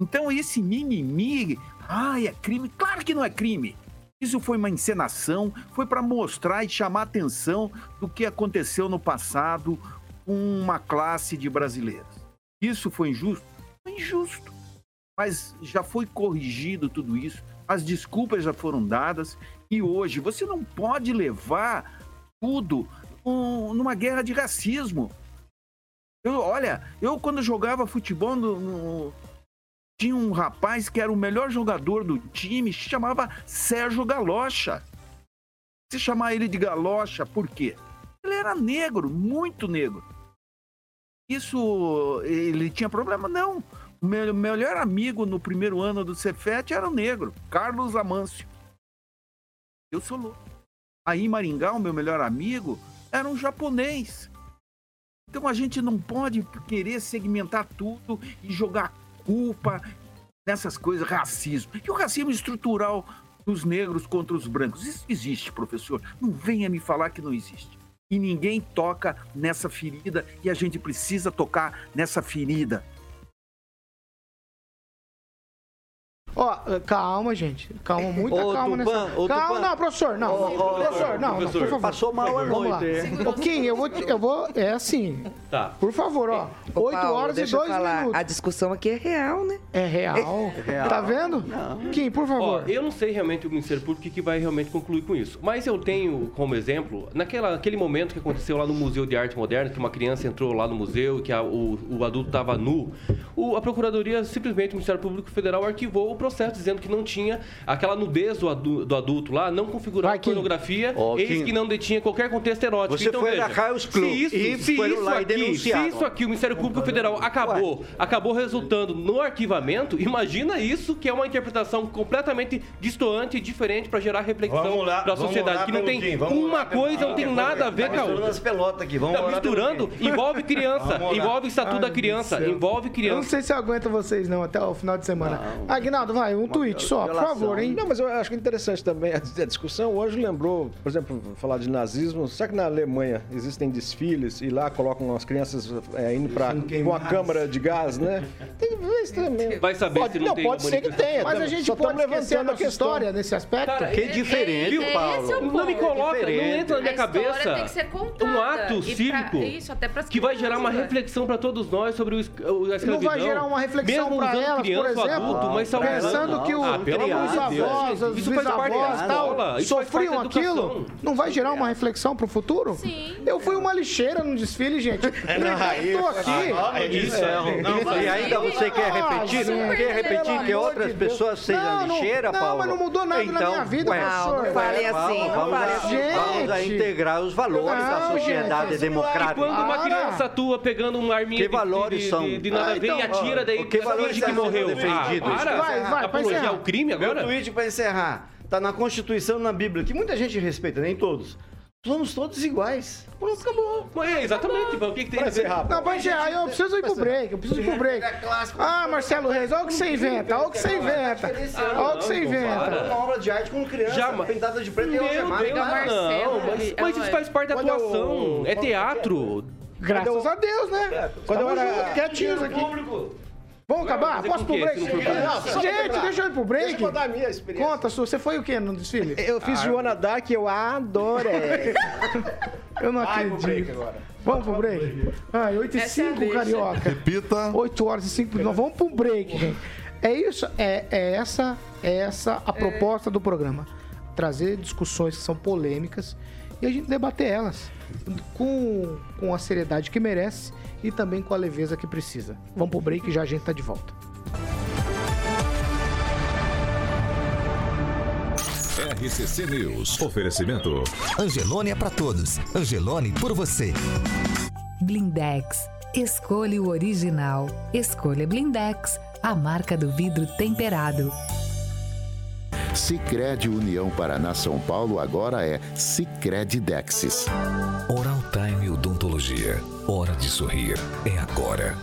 Então esse mimimi Ai, é crime? Claro que não é crime. Isso foi uma encenação, foi para mostrar e chamar atenção do que aconteceu no passado com uma classe de brasileiros. Isso foi injusto? Foi injusto. Mas já foi corrigido tudo isso, as desculpas já foram dadas e hoje você não pode levar tudo um, numa guerra de racismo. Eu, olha, eu quando jogava futebol no, no tinha um rapaz que era o melhor jogador do time, chamava Sérgio Galocha. Se chamar ele de Galocha, por quê? Ele era negro, muito negro. Isso, ele tinha problema? Não. O meu melhor amigo no primeiro ano do Cefet era o negro, Carlos Amâncio. Eu sou louco. Aí em Maringá, o meu melhor amigo era um japonês. Então a gente não pode querer segmentar tudo e jogar culpa nessas coisas, racismo. E o racismo estrutural dos negros contra os brancos. Isso existe, professor. Não venha me falar que não existe. E ninguém toca nessa ferida e a gente precisa tocar nessa ferida. Ó, calma, gente. Calma, muita Ô, calma Tupã, nessa. ô, calma, Tupã. não, professor, não. Ô, ô, professor, não, não, por favor. Passou mal a Vamos lá. noite. Ô, Kim, eu vou, eu vou. É assim. Tá. Por favor, ó. Ô, 8 Paulo, horas e deixa eu 2 falar, minutos. A discussão aqui é real, né? É real. real. Tá vendo? Kim, por Ó, favor. eu não sei realmente o Ministério Público que vai realmente concluir com isso. Mas eu tenho como exemplo, naquela, naquele momento que aconteceu lá no Museu de Arte Moderna, que uma criança entrou lá no museu e que a- o, o adulto estava nu, o- a Procuradoria, simplesmente, o Ministério Público Federal arquivou o processo, dizendo que não tinha aquela nudez do, adu- do adulto lá, não configurava pornografia, Ó, eis Kim. que não detinha qualquer contexto erótico. Você então, foi veja, na Raios Club se isso, e se foram isso lá e aqui, se isso aqui o Ministério Público Federal acabou, acabou resultando no arquivamento, imagina isso que é uma interpretação completamente distoante e diferente para gerar reflexão para a vamos sociedade, lá que não tem Kim, vamos uma coisa, não tem nada a ver Tá com a misturando outra. as pelotas aqui, vamos Tá misturando, envolve criança, envolve estatuto da criança, envolve Eu não criança. sei se eu aguento vocês não até o final de semana. Aguinaldo, Vai, um tweet só, por favor, hein? Não, mas eu acho que é interessante também a, a discussão. Hoje lembrou, por exemplo, falar de nazismo. Será que na Alemanha existem desfiles e lá colocam as crianças é, indo pra uma câmara de gás, né? Tem vezes também. Vai saber pode, se não, não tem pode ser que tenha. Mas a gente Só pode esquecer a levantando a nossa história nesse aspecto? Cara, Que diferente, Viu? Paulo. Esse é Não me ponto. coloca, não diferente. entra na minha A história cabeça tem que ser contada. um ato E pra- cívico isso, que vai gerar uma crianças. reflexão para todos nós sobre o, a escravidão. Não vai gerar uma reflexão usando elas, por criança exemplo, adulto, mas. Pensando que o- ah, os avós, os bisavós tal, sofriam aquilo, não vai gerar uma reflexão pro futuro? Sim. Eu fui uma lixeira num desfile, gente. Eu tô aqui. Isso E ainda você quer repetir? gente, quer repetir que outras pessoas sejam Não, não- lixeira, não, Paulo? mas não mudou nada na minha vida, ué, professor. Não, não fale ué, assim, não vamos, a- assim. integrar os valores da Não, sociedade democrática. quando uma criança tua pegando uma arminha de- de, de, são? de, de nada Ah, a ver então, e atira daí que valores que morreu. defendidos? Ah, para. Vai, vai, Apologia ao crime Meu agora? tweet para encerrar. Tá na Constituição e na Bíblia, que muita gente respeita, nem todos. Somos todos iguais. Pronto, acabou. É, exatamente. O que, que tem Pra a ver? encerrar, Não, pra encerrar, eu preciso ir pro break, eu preciso ir pro break. Ah, Marcelo Reis, olha o que você inventa, olha o que você inventa. Olha o que você inventa. Uma obra de arte com criança, Já- pintada de preto e Meu Cara, não, Marcelo, mas, mas isso faz parte da atuação. É teatro. Graças a Deus, né? Quando eu era- junto, quietinhos aqui. Vamos acabar? Posso pro break? Gente, deixa eu ir pro break. Deixa eu contar a minha experiência. Conta, Su, você foi o quê no desfile? Eu fiz Joana Dark e eu adorei. Eu não Vai pro break acredito. agora. Vamos pro break? Ai, 8 e Essa é a 5, deixa. carioca. Repita. 8 horas e 5 minutos. Nós vamos pro break, gente. É isso, é, é essa, é essa a proposta do programa. Trazer discussões que são polêmicas e a gente debater elas com, com a seriedade que merece e também com a leveza que precisa. Vamos pro break e já a gente tá de volta. RCC News. Oferecimento. Angelone é pra todos. Angelone por você. Blindex. Escolha o original. Escolha Blindex, a marca do vidro temperado. Sicredi União Paraná São Paulo agora é Sicredi Dexis. Oral Time Odontologia. Hora de sorrir. É agora.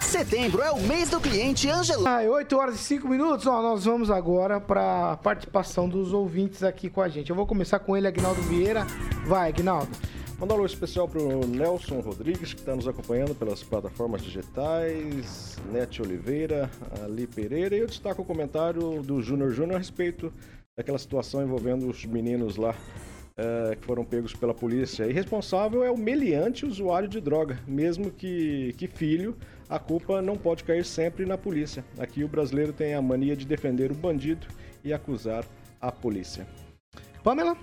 Setembro é o mês do cliente Angelone. Ai, 8 horas e 5 minutos. Ó, nós vamos agora para a participação dos ouvintes aqui com a gente. Eu vou começar com ele, Agnaldo Vieira. Vai, Agnaldo. Mandar um alô especial pro Nelson Rodrigues, que está nos acompanhando pelas plataformas digitais, Nete Oliveira, Ali Pereira, e eu destaco o comentário do Júnior Júnior a respeito daquela situação envolvendo os meninos lá eh, que foram pegos pela polícia. E responsável é o meliante usuário de droga, mesmo que, que filho, a culpa não pode cair sempre na polícia. Aqui o brasileiro tem a mania de defender o bandido e acusar a polícia. Pamela?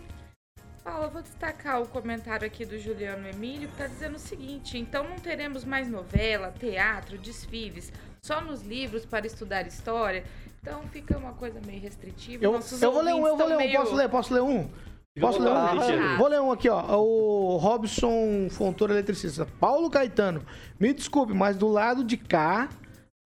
Paulo, eu vou destacar o comentário aqui do Juliano Emílio, que está dizendo o seguinte: então não teremos mais novela, teatro, desfiles, só nos livros para estudar história. Então fica uma coisa meio restritiva. Eu, eu vou ler um, eu vou ler um. tão Posso meio- ler? Posso ler um? Posso ler um? Vou ler um aqui, ó. O Robson Fontoura Eletricista. Paulo Caetano, me desculpe, mas do lado de cá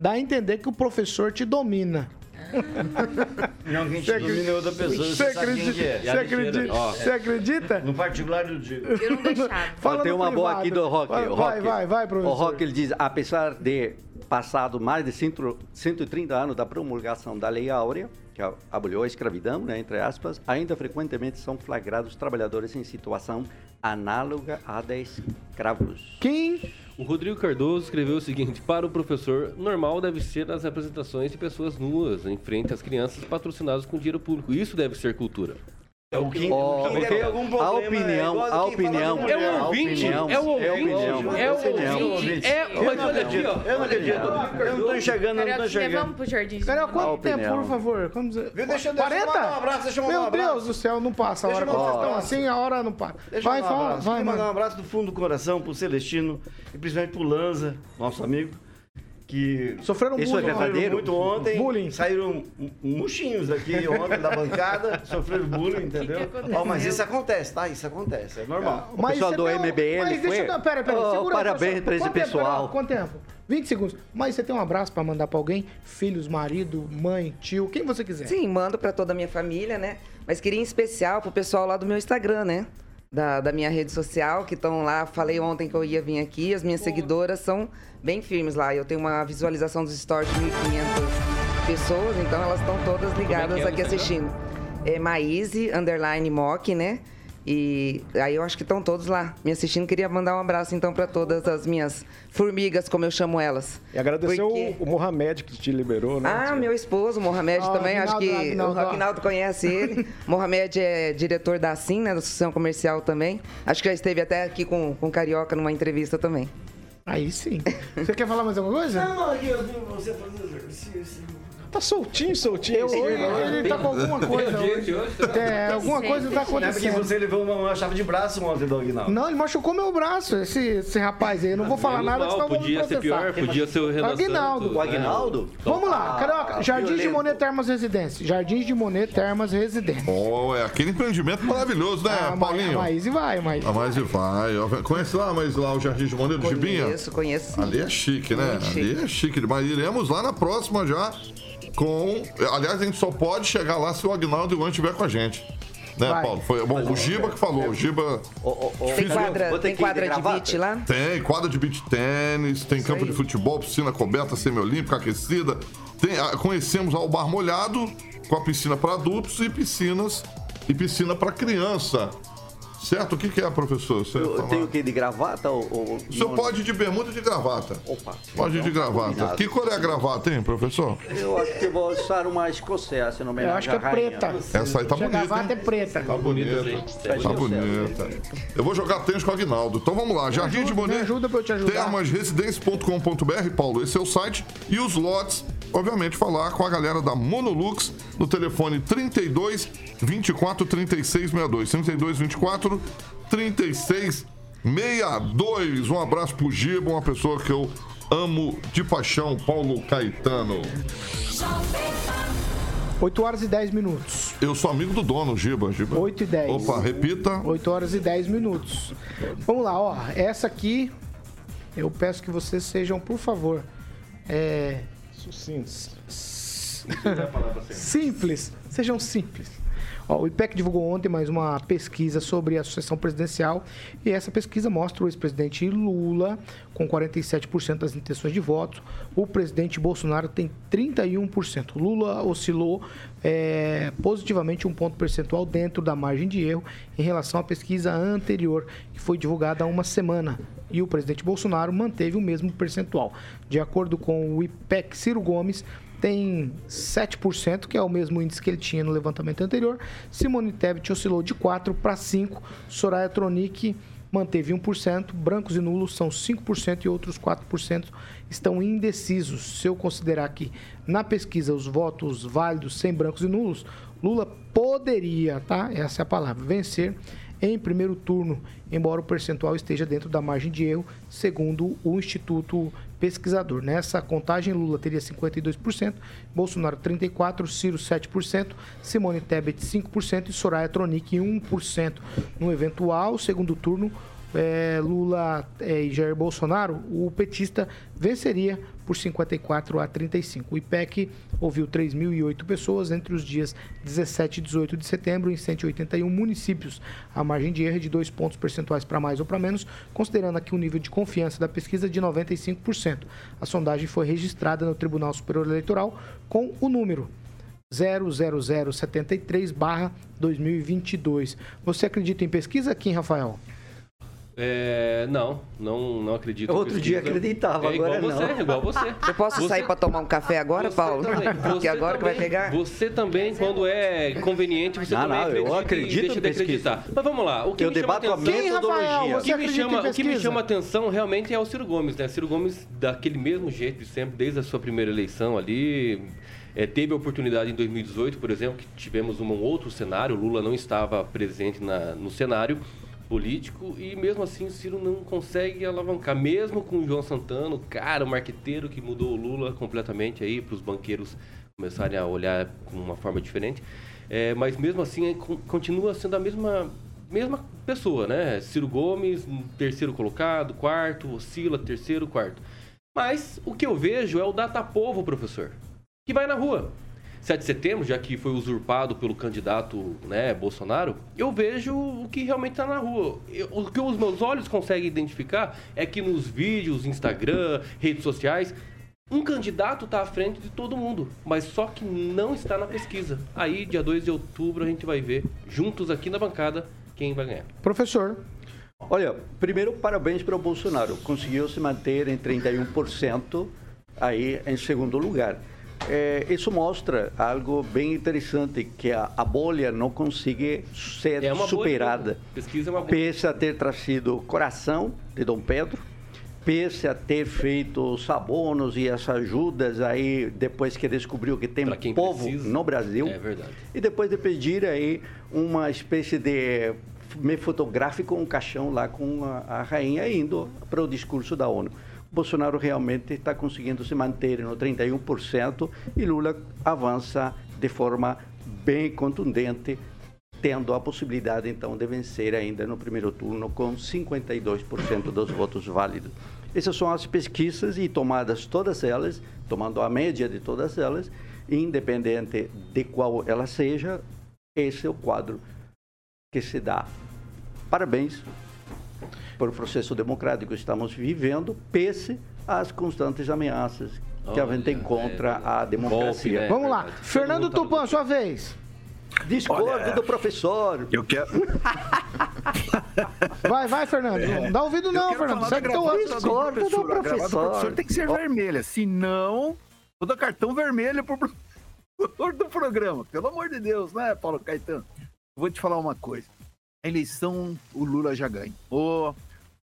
dá a entender que o professor te domina. Não, quem te domina é outra pessoa, Você você acredita? que é. Você acredita? Ó. Você acredita? No particular eu digo. Eu não deixava. Fala Tem uma boa privado. aqui do Rock. Vai, o vai, Rock. vai, vai, professor. O Rock ele diz, apesar de passado mais de 100 130 anos da promulgação da Lei Áurea, que aboliu a escravidão, né, entre aspas, ainda frequentemente são flagrados trabalhadores em situação análoga à de escravos. Quem? O Rodrigo Cardoso escreveu o seguinte: Para o professor, normal deve ser as apresentações de pessoas nuas em frente às crianças patrocinadas com dinheiro público. Isso deve ser cultura. É o que, quem porque tem algum problema a é opinião, igual a opinião, É o a ouvinte, opinião, é o ouvinte, é a opinião, é o ouvinte. É, Eu mas não olha aqui, acredito, ó. eu não acredito. Eu não tô enxergando, eu não tô enxergando. vamos pro Jardim. Carol, quanto tempo, por favor? Vamos. Viu? Deixa- deixa eu 40? mandar um abraço, deixa eu mandar Meu um abraço. Deus do céu, não passa a hora. mandar vocês estão assim, a hora não para. Deixa Vai, um fala, vai, mandar um abraço do fundo do coração pro Celestino e principalmente pro Lanza, nosso amigo, que Sofreram Isso é bullying. verdadeiro? muito ontem. Bullying. Saíram mu- murchinhos aqui ontem da bancada, sofreram bullying, entendeu? que aconteceu? Ó, mas isso acontece, tá? Isso acontece, é normal. O pessoal você do tem MBL mas deixa eu foi- dar- Pera, pera, Oh, segura parabéns pessoal. pra esse pessoal. Quanto tempo? 20 segundos. Mas você tem um abraço pra mandar pra alguém? Filhos, marido, mãe, tio, quem você quiser. Sim, mando pra toda a minha família, né? Mas queria em especial pro pessoal lá do meu Instagram, né? Da, da minha rede social, que estão lá. Falei ontem que eu ia vir aqui. As minhas seguidoras são bem firmes lá. Eu tenho uma visualização dos stories de 1.500 pessoas, então elas estão todas ligadas que é o aqui assistindo. É Maíse, underline Mock, né? E aí eu acho que estão todos lá me assistindo. Queria mandar um abraço então para todas as minhas formigas, como eu chamo elas. E agradecer Porque- o, o Mohamed que te liberou, né? Ah, meu esposo, Mohamed Ah, também, acho que Aguinaldo, o ó. Aguinaldo conhece ele. Mohamed é diretor da SIM, né, da Associação Comercial também. Acho que já esteve até aqui com, com o Carioca numa entrevista também. Aí sim. Você quer falar mais alguma coisa? Não, aqui eu vi você fazendo exercício. Tá soltinho, soltinho. Eu, assim, hoje, né? ele tá com alguma coisa hoje. É, alguma coisa tá Não é porque acontecendo. você levou uma, uma chave de braço ontem do Aguinaldo. Não, ele machucou meu braço, esse, esse rapaz aí. Eu não vou falar nada, senão vou me podia ser processar. pior, podia ser o Renan Aguinaldo. Santos, O Aguinaldo? né? Vamos lá, Ah, Carioca. Jardins de violento. Monet Termas Residência. Jardins de Monet Termas Residência. Oh, é aquele empreendimento maravilhoso, né, Ah, Paulinho? A Maíse vai, mas. A mais e vai. ó. Conhece lá, mas lá o Jardim de Moneiro de Gibinha? Conheço, conheço sim. Ali é chique, né? Muito chique. Ali é chique demais. Iremos lá na próxima já com. Aliás, a gente só pode chegar lá se o Agnaldo e o An estiver com a gente. Né, Vai. Paulo? Foi, bom, o Giba que falou. O Giba Tem quadra, tem quadra de beat lá? tem quadra de beach tênis, tem campo de futebol, piscina coberta semiolímpica, aquecida. Tem, ah, conhecemos lá o Bar Molhado, com a piscina para adultos e piscinas e piscina para criança. Certo? O que, que é, professor? Você Eu fala- tenho que ir de gravata ou. ou O senhor não? pode ir de bermuda e de gravata. Opa. Pode ir de Então, gravata. combinado. Que cor é a gravata, hein, professor? Eu acho que eu vou usar uma escocesa, se não me Eu engano. acho que é preta. Essa aí tá A bonita. gravata é preta. Tá bonita. Tá bonita. Eu vou jogar tênis com o Aguinaldo. Então vamos lá. Jardim de me ajuda pra eu te ajudar. Termasresidência.com.br, Paulo. Esse é o site. E os lotes, obviamente, falar com a galera da Monolux no telefone 32 24 36 62. 32 24 36 62. Um abraço pro Giba, uma pessoa que eu amo de paixão, Paulo Caetano. 8 horas e 10 minutos. Eu sou amigo do dono, Giba. Giba. 8 e 10. Opa, repita. 8 horas e 10 minutos. Vamos lá, ó. Essa aqui, eu peço que vocês sejam, por favor, é, Sucintos. simples. Sejam simples. O IPEC divulgou ontem mais uma pesquisa sobre a sucessão presidencial e essa pesquisa mostra o ex-presidente Lula com 47% das intenções de voto. O presidente Bolsonaro tem 31%. Lula oscilou é, positivamente um ponto percentual dentro da margem de erro em relação à pesquisa anterior, que foi divulgada há uma semana. E o presidente Bolsonaro manteve o mesmo percentual. De acordo com o IPEC, Ciro Gomes tem 7%, que é o mesmo índice que ele tinha no levantamento anterior. Simone Tebet oscilou de 4 para 5. Soraya Tronic manteve 1%. Brancos e nulos são 5% e outros 4% estão indecisos. Se eu considerar que na pesquisa os votos válidos sem brancos e nulos, Lula poderia, tá? Essa é a palavra, vencer em primeiro turno, embora o percentual esteja dentro da margem de erro, segundo o Instituto Pesquisador. Nessa contagem, Lula teria 52%, Bolsonaro 34%, Ciro 7%, Simone Tebet 5% e Soraya Tronic 1%. No eventual segundo turno, eh, Lula eh, e Jair Bolsonaro, o petista venceria por 54 a 35. O IPEC ouviu 3.008 pessoas entre os dias 17 e 18 de setembro em 181 municípios. A margem de erro é de dois pontos percentuais para mais ou para menos, considerando aqui o nível de confiança da pesquisa de 95%. A sondagem foi registrada no Tribunal Superior Eleitoral com o número 00073/2022. Você acredita em pesquisa, Kim Rafael? É, não, não, não acredito. Outro dia acreditava, é igual agora você, não. é igual você. Eu posso Você- sair para tomar um café agora, Você Paulo? também, Porque você agora que vai também, pegar. Você também, quando é conveniente, você Não, também não, eu acredita acredito e deixa de pesquisa. acreditar. Mas vamos lá, o que Eu me chama debato a atenção... Quem, Rafael? metodologia. O Você que, me chama, o que me chama atenção realmente é o Ciro Gomes, né? Ciro Gomes, daquele mesmo jeito de sempre, desde a sua primeira eleição ali, é, teve a oportunidade em 2018, por exemplo, que tivemos um outro cenário, o Lula não estava presente na- no cenário político e mesmo assim o Ciro não consegue alavancar, mesmo com o João Santana, o cara, o marqueteiro que mudou o Lula completamente aí para os banqueiros começarem a olhar com uma forma diferente, É, mas mesmo assim é, con- continua sendo a mesma mesma pessoa, né? Ciro Gomes, terceiro colocado, quarto, oscila, terceiro, quarto. Mas o que eu vejo é o data-povo, professor, que vai na rua. 7 de setembro, já que foi usurpado pelo candidato né, Bolsonaro, eu vejo o que realmente está na rua. Eu- o que os meus olhos conseguem identificar é que nos vídeos, Instagram, redes sociais, Um candidato está à frente de todo mundo, mas só que não está na pesquisa. Aí, dia 2 de outubro, a gente vai ver, juntos aqui na bancada, quem vai ganhar. Professor. Olha, primeiro, parabéns para o Bolsonaro. Conseguiu se manter em 31% aí em segundo lugar. É, isso mostra algo bem interessante, que a, a bolha não consegue ser É superada. Pesquisa é uma bolha. Pese a ter trazido o coração de Dom Pedro, pese a ter feito os abonos e as ajudas aí, depois que descobriu que tem povo precisa. no Brasil. É verdade. E depois de pedir aí uma espécie de me fotográfico um caixão lá com a, a rainha indo para o discurso da ONU. Bolsonaro realmente está conseguindo se manter no 31% e Lula avança de forma bem contundente, tendo a possibilidade então de vencer ainda no primeiro turno com 52% dos votos válidos. Essas são as pesquisas e tomadas todas elas, tomando a média de todas elas, independente de qual ela seja, esse é o quadro que se dá. Parabéns pelo processo democrático que estamos vivendo, pese às constantes ameaças que a gente tem contra a democracia. Vamos lá. Fernando Tupan, sua vez. Discordo do professor. Eu quero. Vai, vai, Fernando. Não dá ouvido não, Fernando. Segue teu outro. Discordo do professor. A gravata do professor tem que ser vermelha, senão vou dar cartão vermelho pro professor do programa. Pelo amor de Deus, né, Paulo Caetano? Vou te falar uma coisa. A eleição, o Lula já ganhou.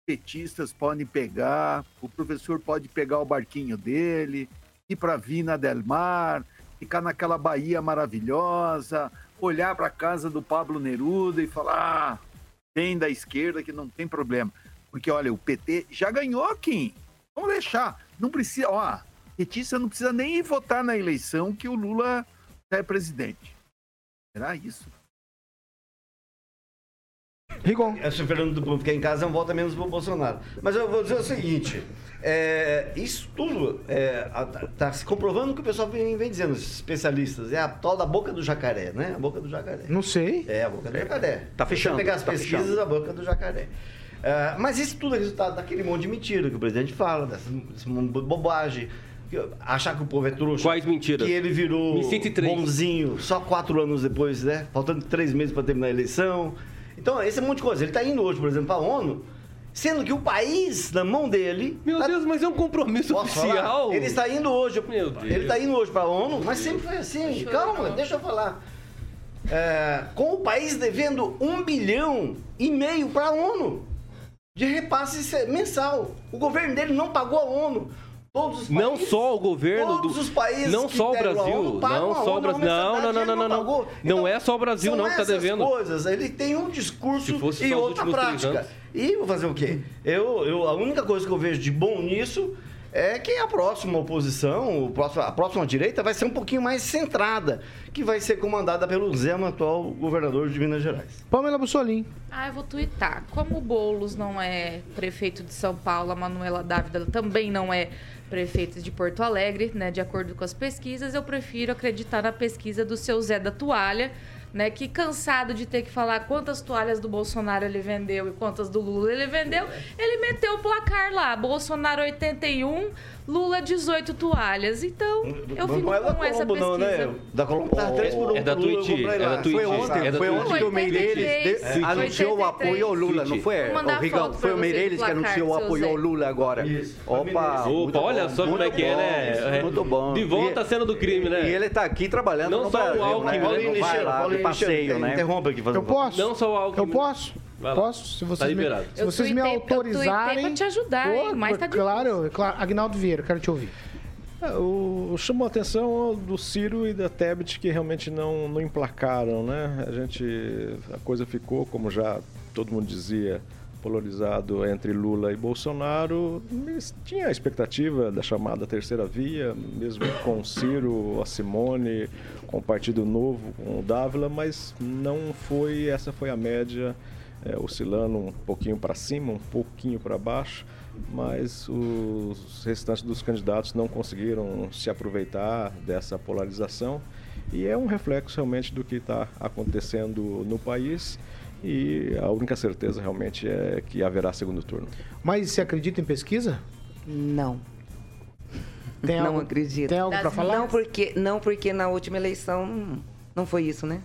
Petistas podem pegar, o professor pode pegar o barquinho dele, ir para Vina del Mar, ficar naquela Bahia maravilhosa, olhar para a casa do Pablo Neruda e falar: ah, tem da esquerda que não tem problema. Porque, olha, o PT já ganhou aqui. Vamos deixar. Não precisa, ó, petista não precisa nem votar na eleição que o Lula é presidente. Será isso? Rigon. Se o Fernando Tupan ficar em casa, é um voto a menos pro Bolsonaro. Mas eu vou dizer o seguinte: é, isso tudo está se comprovando o que o pessoal vem, vem dizendo, os especialistas. É a tal da boca do jacaré, né? A boca do jacaré. Não sei. É, a boca do jacaré. Tá fechando, pegar as tá pesquisas, fechando. a boca do jacaré. É, mas isso tudo é resultado daquele monte de mentira que o presidente fala, dessa, dessa bobagem. que- Achar que o povo é trouxa. Quais mentiras? Que ele virou bonzinho só quatro anos depois, né? Faltando três meses para terminar a eleição. Então, esse é um monte de coisa. Ele está indo hoje, por exemplo, para a ONU, sendo que o país, na mão dele. Meu Deus, mas é um compromisso Posso oficial. falar? Ele está indo hoje. Meu Deus. Ele está indo hoje para a ONU, mas sempre foi assim. Calma, deixa eu falar. É, com o país devendo um bilhão e meio para a ONU de repasse se- mensal. O governo dele não pagou a ONU. Todos os Não países- só o governo todos do. os países não que só o Brasil. ONU Não só o Brasil. Não, não, não, não, não. Não, não é só o Brasil, não, que tá essas devendo. coisas. Ele tem um discurso e outra prática. E vou fazer o quê? Eu, eu, a única coisa que eu vejo de bom nisso é que a próxima oposição, o próximo- a próxima direita, vai ser um pouquinho mais centrada, que vai ser comandada pelo Zema, atual governador de Minas Gerais. Pamela Bussolim. Ah, eu vou twittar. Como o Boulos não é prefeito de São Paulo, a Manuela Dávila também não é prefeita de Porto Alegre, né? De acordo com as pesquisas, eu prefiro acreditar na pesquisa do seu Zé da Toalha, né? Que cansado de ter que falar quantas toalhas do Bolsonaro ele vendeu e quantas do Lula ele vendeu, ele meteu o placar lá. Bolsonaro 81, Lula 18 toalhas. Então, eu fico não é com essa Colombo, pesquisa. não, né? Da Colombo tá 3 por 1 É da Twitch, é lá. da Twitch. Foi ontem, É da foi ontem que o Meirelles 83, anunciou o apoio ao Lula, não foi? O Rigão, foi o Meirelles que anunciou o apoio ao. Lula agora. Isso. Opa, Opa, olha só como é que é, né? É, Muito bom. De volta à cena do crime, né? E ele tá aqui trabalhando Não só o Alckmin, né? Não vai lá de passeio, né? Interrompa aqui, fazendo Eu posso? Não só o Alckmin. Eu posso? Vai lá. Posso? Se vocês Tá me, liberado. se Eu vocês me tuitei- eu autorizarem. pra te ajudar, hein? Ô, Mas tá claro, claro. Agnaldo Vieira, quero te ouvir. É, o, chamou a atenção do Ciro e da Tebet que realmente não, não emplacaram, né? A gente, a coisa ficou, como já todo mundo dizia, polarizado entre Lula e Bolsonaro. Mas tinha a expectativa da chamada terceira via, mesmo com o Ciro, a Simone, com o Partido Novo, com o Dávila, mas não foi, essa foi a média, é, oscilando um pouquinho para cima, um pouquinho para baixo mas os restantes dos candidatos não conseguiram se aproveitar dessa polarização e é um reflexo realmente do que está acontecendo no país e a única certeza realmente é que haverá segundo turno. Mas você acredita em pesquisa? Não. Tem não algo- acredito. tem algo pra falar? Não porque, não porque na última eleição não, não foi isso, né?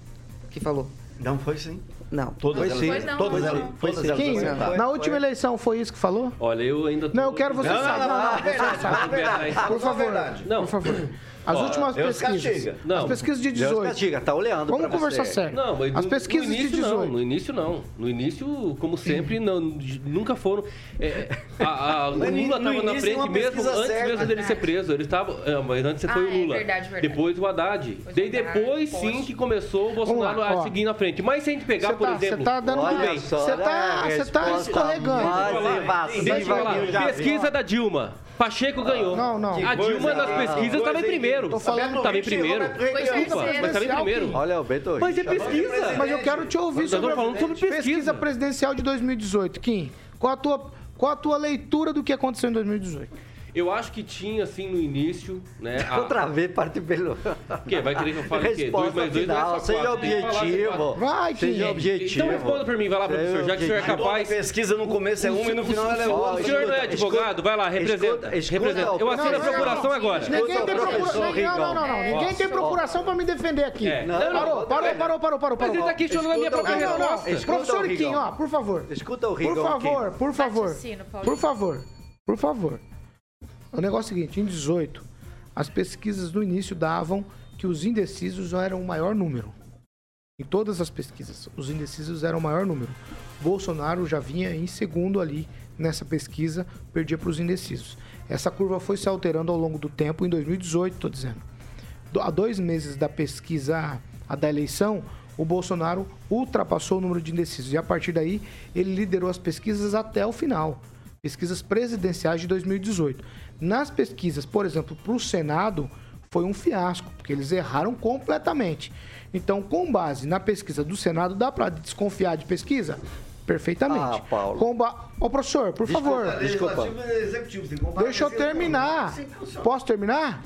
Que falou. Não foi sim. Não. Todas elas, foi, não, todas não. elas, todas sim. elas na última eleição foi isso que falou? Olha, eu ainda tô... Não, eu quero você Não, não, saber. não, Não, não. Por favor, Não. por favor. As Ó, últimas Deus pesquisas. castiga. Não. As pesquisas de Deus 18. castiga, tá olhando Vamos conversar você. sério. Não, mas As no- pesquisas no início de 18. não, no início não. No início, como sempre, não, nunca foram. é, a, a, o Lula estava na frente mesmo, antes certa. mesmo dele ser preso. Ele estava. é, mas antes foi Ah, o é Lula. verdade, verdade. Depois o Haddad. Daí depois sim que começou o Bolsonaro lá, a seguir na frente. Mas se a gente pegar, Você por tá- exemplo. você tá dando bem. você tá- você tá escorregando. Pesquisa da Dilma. Pacheco ganhou. Não, não. A Dilma nas pesquisas estava em primeiro. Tô falando- Estava em primeiro. Desculpa, mas estava em primeiro. Olha o Beto. Mas é pesquisa. Mas eu quero te ouvir sobre estamos falando sobre pesquisa. presidencial de 2018. Kim, qual a tua, qual a tua leitura do que aconteceu em 2018? Eu acho que tinha, assim, no início, né? a- Outra vez, parte pelo. O quê? Vai querer que eu fale o quê? Dois mais dois não é final, só seja quatro. Tem que falar, objetivo. Vai, Seja objetivo. Então responda por mim, vai lá, Seja professor. Já que o senhor é capaz. pesquisa no começo é uma e no final ela é O outra. senhor não é advogado? Vai lá, representa. escuta, escuta, representa. Eu não, assino a procuração não, agora. Ninguém tem procuração. Não, não, não. Ninguém tem procuração pra me defender aqui. É. Parou, parou, parou, parou, parou, Mas ele tá questionando a minha própria Não, não, não. resposta. Professor o Kim, ó, por favor. Escuta o Por Rigão favor, por favor. Por favor, por favor. O negócio é o seguinte, em 18, as pesquisas no início davam que os indecisos eram o maior número. Em todas as pesquisas, os indecisos eram o maior número. Bolsonaro já vinha em segundo ali nessa pesquisa, perdia para os indecisos. Essa curva foi se alterando ao longo do tempo, em 2018, estou dizendo. Do- Há dois meses da pesquisa, a da eleição, o Bolsonaro ultrapassou o número de indecisos. E a partir daí, ele liderou as pesquisas até o final. Pesquisas presidenciais de 2018. Nas pesquisas, por exemplo, para o Senado, foi um fiasco, porque eles erraram completamente. Então, com base na pesquisa do Senado, dá para desconfiar de pesquisa? Perfeitamente. Ah, Paulo. Ô, professor, por favor. Desculpa. Executivo, tem que comparar Deixa eu terminar. Funciona. Posso terminar?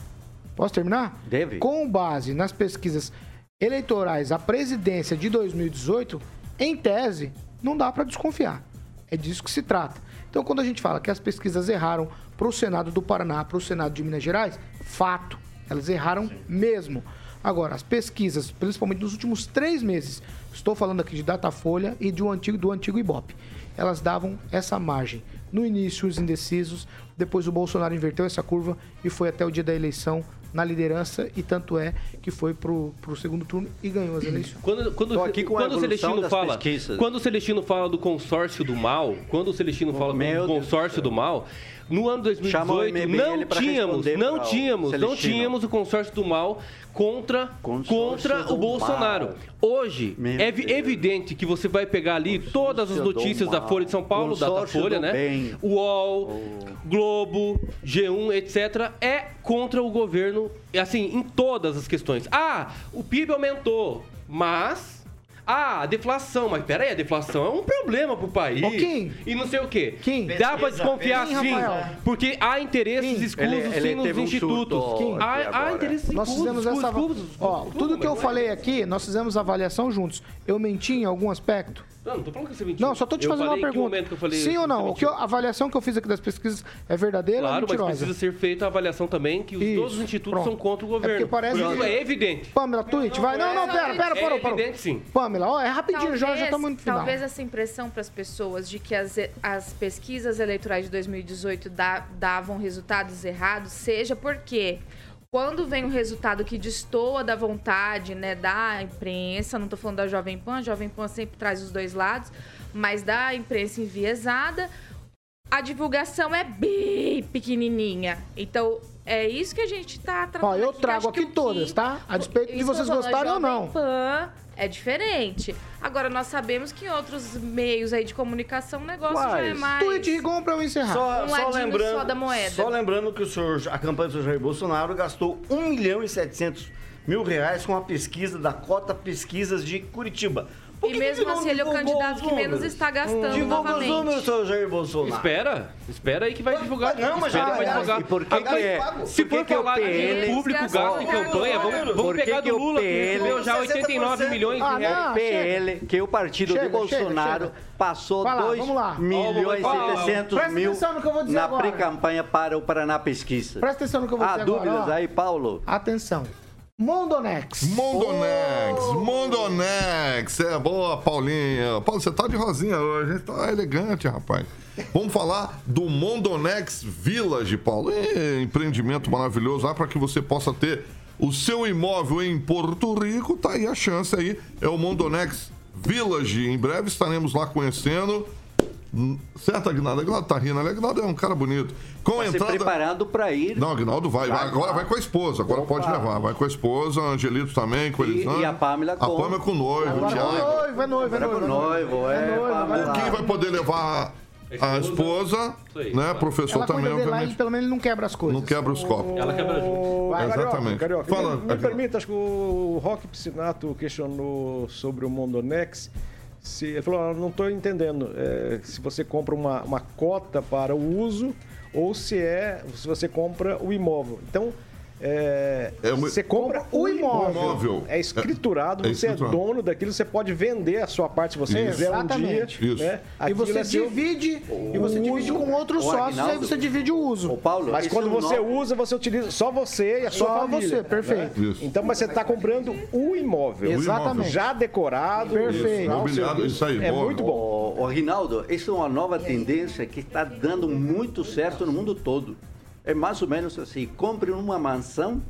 Posso terminar? Deve. Com base nas pesquisas eleitorais à presidência de 2018, em tese, não dá para desconfiar. É disso que se trata. Então, quando a gente fala que as pesquisas erraram para o Senado do Paraná, para o Senado de Minas Gerais, fato. Elas erraram mesmo. Agora, as pesquisas, principalmente nos últimos três meses, estou falando aqui de Datafolha e de um antigo, do antigo Ibope, elas davam essa margem. No início, os indecisos, depois o Bolsonaro inverteu essa curva e foi até o dia da eleição na liderança, e tanto é que foi pro, pro segundo turno e ganhou as eleições. Quando, quando, Tô aqui com a quando o evolução Celestino fala, pesquisas. quando o Celestino fala do consórcio do mal, quando o Celestino fala Meu do Deus consórcio do mal, no ano Chama o 2018 MBL não tínhamos, não o tínhamos, não tínhamos o consórcio do mal contra Consórcio contra o Bolsonaro. mal. Hoje Meu é Deus. evidente que você vai pegar ali todas as notícias da. Folha de São Paulo, da Consórcio Folha, né? bem. UOL, Globo, G1, etc., é contra o governo, assim, em todas as questões. Ah, o PIB aumentou, mas. Ah, a deflação, mas peraí, a deflação é um problema pro país. Ô, Kim. E não sei o quê. Kim. Dá pra desconfiar Kim, sim, Rafael. porque há interesses Kim. escusos Ele- ele sim nos um institutos. Kim. há, há interesses Nós escusos, fizemos escusos, essa. escusos, Ó, escusos, tudo que eu falei aqui, nós fizemos avaliação juntos. Eu menti em algum aspecto? Não, não tô falando que você mentiu. Não, só tô te Eu fazendo uma pergunta. que eu falei Sim ou não? O que eu- a avaliação que eu fiz aqui das pesquisas é verdadeira ou Claro, mas mentirosa? precisa ser feita a avaliação também que os, Isso, todos os institutos pronto. são contra o É governo. porque parece Isso que- é evidente. Pamela, tweet, vai. Não, não, pera, pera, É parou, parou. evidente, sim. Pamela, ó, é rapidinho, já, já estamos no final. Talvez essa impressão para as pessoas de que as, as pesquisas eleitorais de 2018 da- davam resultados errados seja porque quando vem um resultado que destoa da vontade né, da imprensa, não estou falando da Jovem Pan, a Jovem Pan sempre traz os dois lados, mas da imprensa enviesada, a divulgação é bem pequenininha. Então, é isso que a gente está tratando Ó, eu aqui, trago aqui o todas, tá? A despeito de vocês gostarem ou Jovem não. Pan é diferente. Agora, nós sabemos que em outros meios aí de comunicação o negócio já é Quais? mais... Tweet Rigon pra eu encerrar. Só, Um só lembrando, só da moeda. só lembrando que o senhor, a campanha do senhor Jair Bolsonaro gastou 1 milhão e 700 mil reais com a pesquisa da Cota Pesquisas de Curitiba. Por E que mesmo que assim, ele é o candidato os que menos está gastando Divulga os novamente. números, seu Jair Bolsonaro. Espera, espera aí que vai divulgar. Não, mas espera já- vai divulgar. e por que Agora, que é- Se por que for falar o público gasta em campanha, vamos, vamos pegar que do o Lula, que PL recebeu já 89 milhões Ah, de reais. PL, que o partido Chega, de Bolsonaro chega, chega. passou Vai lá, 2 vamos lá. milhões e Ó, vamos lá. 700 Presta mil na pré-campanha para o Paraná Pesquisa. Presta atenção no que eu vou Há dizer agora, dúvidas aí, Paulo? Atenção. Mondonex. Mondonex, Mondonex, é boa, Paulinha. Paulo, você tá de rosinha hoje, tá elegante, rapaz. Vamos falar do Mondonex Village, Paulo. É, empreendimento maravilhoso lá para que você possa ter o seu imóvel em Porto Rico. Tá aí a chance aí, é o Mondonex Village. Em breve estaremos lá conhecendo. Certo, Aguinaldo? Aguinaldo tá rindo, né? Aguinaldo é um cara bonito. Com a Tá se entrada... preparando para ir. Não, Aguinaldo vai. vai. Agora vai com a esposa. Agora Opa. pode levar. Vai com a esposa, Angelito também, com a E- Elisandro. e a Pamela A com- Pamela com o noivo, o Agora Thiago. é noivo, é noivo, é noivo. com noivo, é, noivo, vai Quem vai poder levar a esposa, Isso aí, né? Professor Ela também, dele lá e obviamente. pelo menos ele não quebra as coisas. Não quebra os copos. Ela quebra junto. Vai, Exatamente. Carioca, Fala, me, me permita, acho que o Rock Piscinato questionou sobre o Mondonex. Se, ele falou, "Ah, não estou entendendo é, se você compra uma, uma cota para o uso ou se é se você compra o imóvel. Então, é, É uma- você compra o imóvel. Imóvel. É escriturado, É- é você escriturado. é dono daquilo, você pode vender a sua parte se você Isso. quiser um Exatamente. dia. Isso. Né? E você é divide, e você o divide com outros Ô, sócios, aí Aguinaldo. você divide o uso. Ô, Paulo, Mas quando é um você nome- usa, você utiliza só você e a sua Só família. você, perfeito. né? Então, mas você está comprando o imóvel. Exatamente. Já decorado. Perfeito. o Mobiliado, isso aí, É boa. muito bom. Ô, Rinaldo, isso é uma nova tendência que está dando muito certo no mundo todo. É mais ou menos assim, compre uma mansão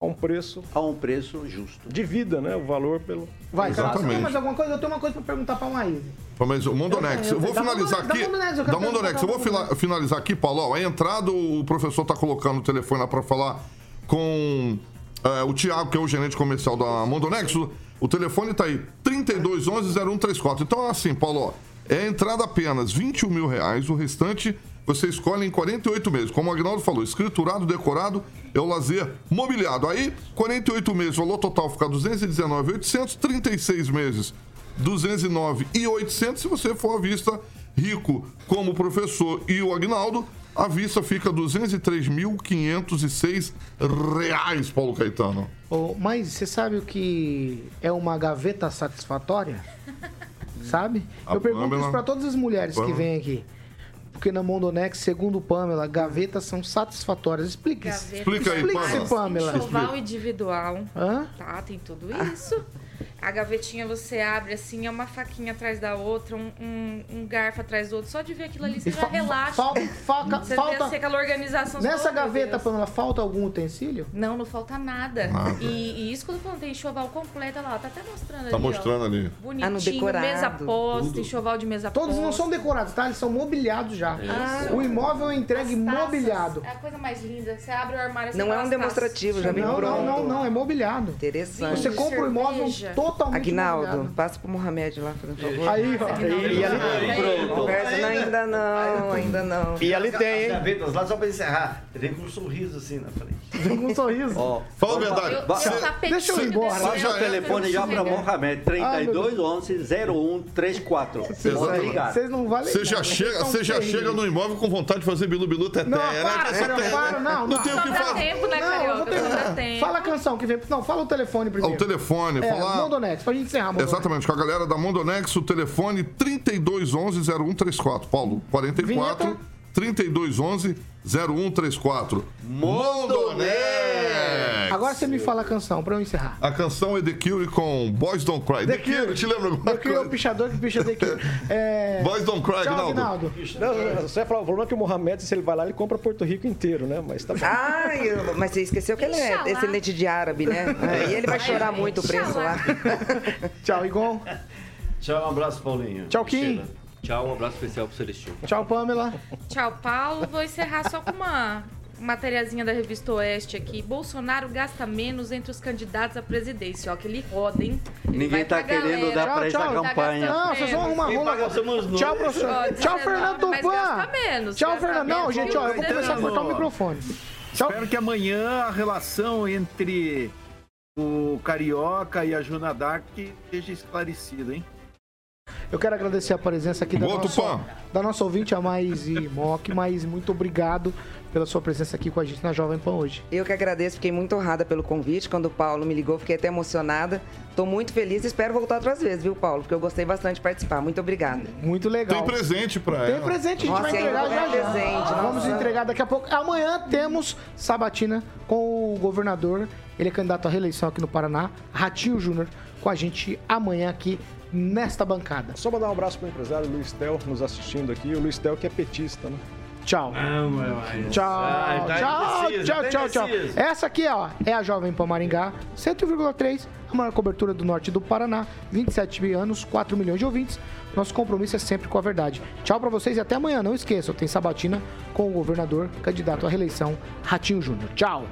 A um preço a um preço justo. de vida, né? O valor pelo... Vai, cara, você Exatamente. tem mais alguma coisa? Eu tenho uma coisa pra perguntar pra Maíse. Mas o Mondonex, Eu- eu vou da finalizar aqui. da Mondonex, eu Da Mondonex, eu vou fila- finalizar aqui, Paulo. Ó, a entrada, o professor tá colocando o telefone lá pra falar com é, o Thiago, que é o gerente comercial da Mondonex. O, o telefone tá aí, 3211-0134. Então, assim, Paulo, ó, é a entrada apenas 21 mil reais, o restante você escolhe em 48 meses. Como o Agnaldo falou, escriturado, decorado, é o lazer mobiliado. Aí, 48 meses, o valor total fica 219,800, 36 meses, 209,800. Se você for à vista rico como o professor e o Agnaldo, a vista fica 203.506 reais, Paulo Caetano. Ô, mas você sabe o que é uma gaveta satisfatória? Sabe? A eu pergunto isso pra todas as mulheres que Pamela- vêm aqui. Porque na Mondonex, segundo Pamela, gavetas são satisfatórias. Explique isso. Gaveta. Explica aí, Explique-se, Pamela. Pamela. Enxoval individual. Hã? Tá, tem tudo isso. A gavetinha você abre assim, é uma faquinha atrás da outra, um, um, um garfo atrás do outro. Só de ver aquilo ali, você E já fa- relaxa. falta- faca- você falta- vê assim, aquela organização. Nessa fala, "Oh, meu gaveta, Deus." Pamela, falta algum utensílio? Não, não falta nada. Nada. E, e isso quando eu falo, tem enxoval completo, olha lá, tá até mostrando ali. Tá ó. mostrando ali. Bonitinho, Ah, mesa posta, enxoval de mesa Todos posta. não são decorados, tá? Eles são mobiliados já. Isso. O imóvel é entregue taças, mobiliado. É a coisa mais linda. Você abre o armário você Não é um demonstrativo, já vem Não, pronto. não, não, não, é mobiliado. Interessante. Você compra o imóvel cerveja. Totalmente Aguinaldo, mobiliado. passa pro Mohamed lá, por favor. Aí, ó. E, ali, Conversa, não, ainda não, ainda não. e ali tem, hein? gavetas lá, só pra encerrar, vem com um sorriso assim na frente. Vem com um sorriso. Ó, Fala a verdade. Eu, eu Deixa eu ir embora. Passa o telefone já não sei Mohamed, 3211-0134. Pode Exatamente. ligar. Vocês não valem Você já nada, chega, você já chega no imóvel com vontade de fazer bilu-bilu teté, Não, né? para, Que essa para, não, Não não. tem o que dá fazer. tempo, né, Não, eu vou Carioca? Só dá tempo. Fala a canção que vem. Não, fala o telefone primeiro. o telefone, É, falar... Mondonex, pra gente encerrar, Mondonex. Exatamente, com a galera da Mondonex, o telefone 3211-0134. Paulo, 44 Vinheta. 3211-0134. Mondonex! Agora você me fala a canção pra eu encerrar. A canção é The Cure com Boys Don't Cry. The, Cure, te lembra alguma queria o coisa? pichador que picha The Cure. É... Boys Don't Cry, Tchau, Aguinaldo. Aguinaldo. Não, você ia falar, o problema é que o Mohamed, se ele vai lá, ele compra Porto Rico inteiro, né? Mas tá bom. Ai, eu- mas você esqueceu que ele é descendente de árabe, né? E ele vai chorar muito o preço lá. Tchau, Igor. Tchau, um abraço, Paulinho. Tchau, Kim. Sheila. Tchau, um abraço especial pro Celestino. Tchau, Pamela. Tchau, Paulo. Vou encerrar só com uma matériazinha da revista Oeste aqui. Bolsonaro gasta menos entre os candidatos à presidência. Ó, que ele roda, hein? Ele Ninguém tá querendo galera. dar pra essa Tchau, tchau. campanha. Não, vocês vão arrumar rola. Tchau, professor. Ó, Tchau, 19, Fernando Tupan. menos, Tchau, Fernando. Não, gente, ó, eu vou começar a cortar o microfone. Tchau. Espero que amanhã a relação entre o Carioca e a Juna Dark esteja esclarecido, hein? Eu quero agradecer a presença aqui da Boa, nossa, da nossa ouvinte, a Mais e Mock. Mas muito obrigado pela sua presença aqui com a gente na Jovem Pan hoje. Eu que agradeço, fiquei muito honrada pelo convite. Quando o Paulo me ligou, fiquei até emocionada. Estou muito feliz e espero voltar outras vezes, viu, Paulo? Porque eu gostei bastante de participar. Muito obrigada. Muito legal. Tem presente pra Tem ela. presente, a gente Nossa, vai entregar já já. presente, Vamos nossa. entregar daqui a pouco. Amanhã temos sabatina com o governador. Ele é candidato à reeleição aqui no Paraná, Ratinho Júnior, com a gente amanhã aqui nesta bancada. Só mandar um abraço pro empresário Luiz Tel nos assistindo aqui. O Luiz Tel que é petista, né? Tchau. Tchau, Ah, tá tchau, indeciso, tchau, tá tchau, tchau. indeciso. Essa aqui, ó, é a Jovem Pan Maringá, 101,3, a maior cobertura do norte do Paraná, 27 anos, 4 milhões de ouvintes. Nosso compromisso é sempre com a verdade. Tchau pra vocês e até amanhã. Não esqueçam, tem sabatina com o governador, candidato à reeleição, Ratinho Júnior. Tchau.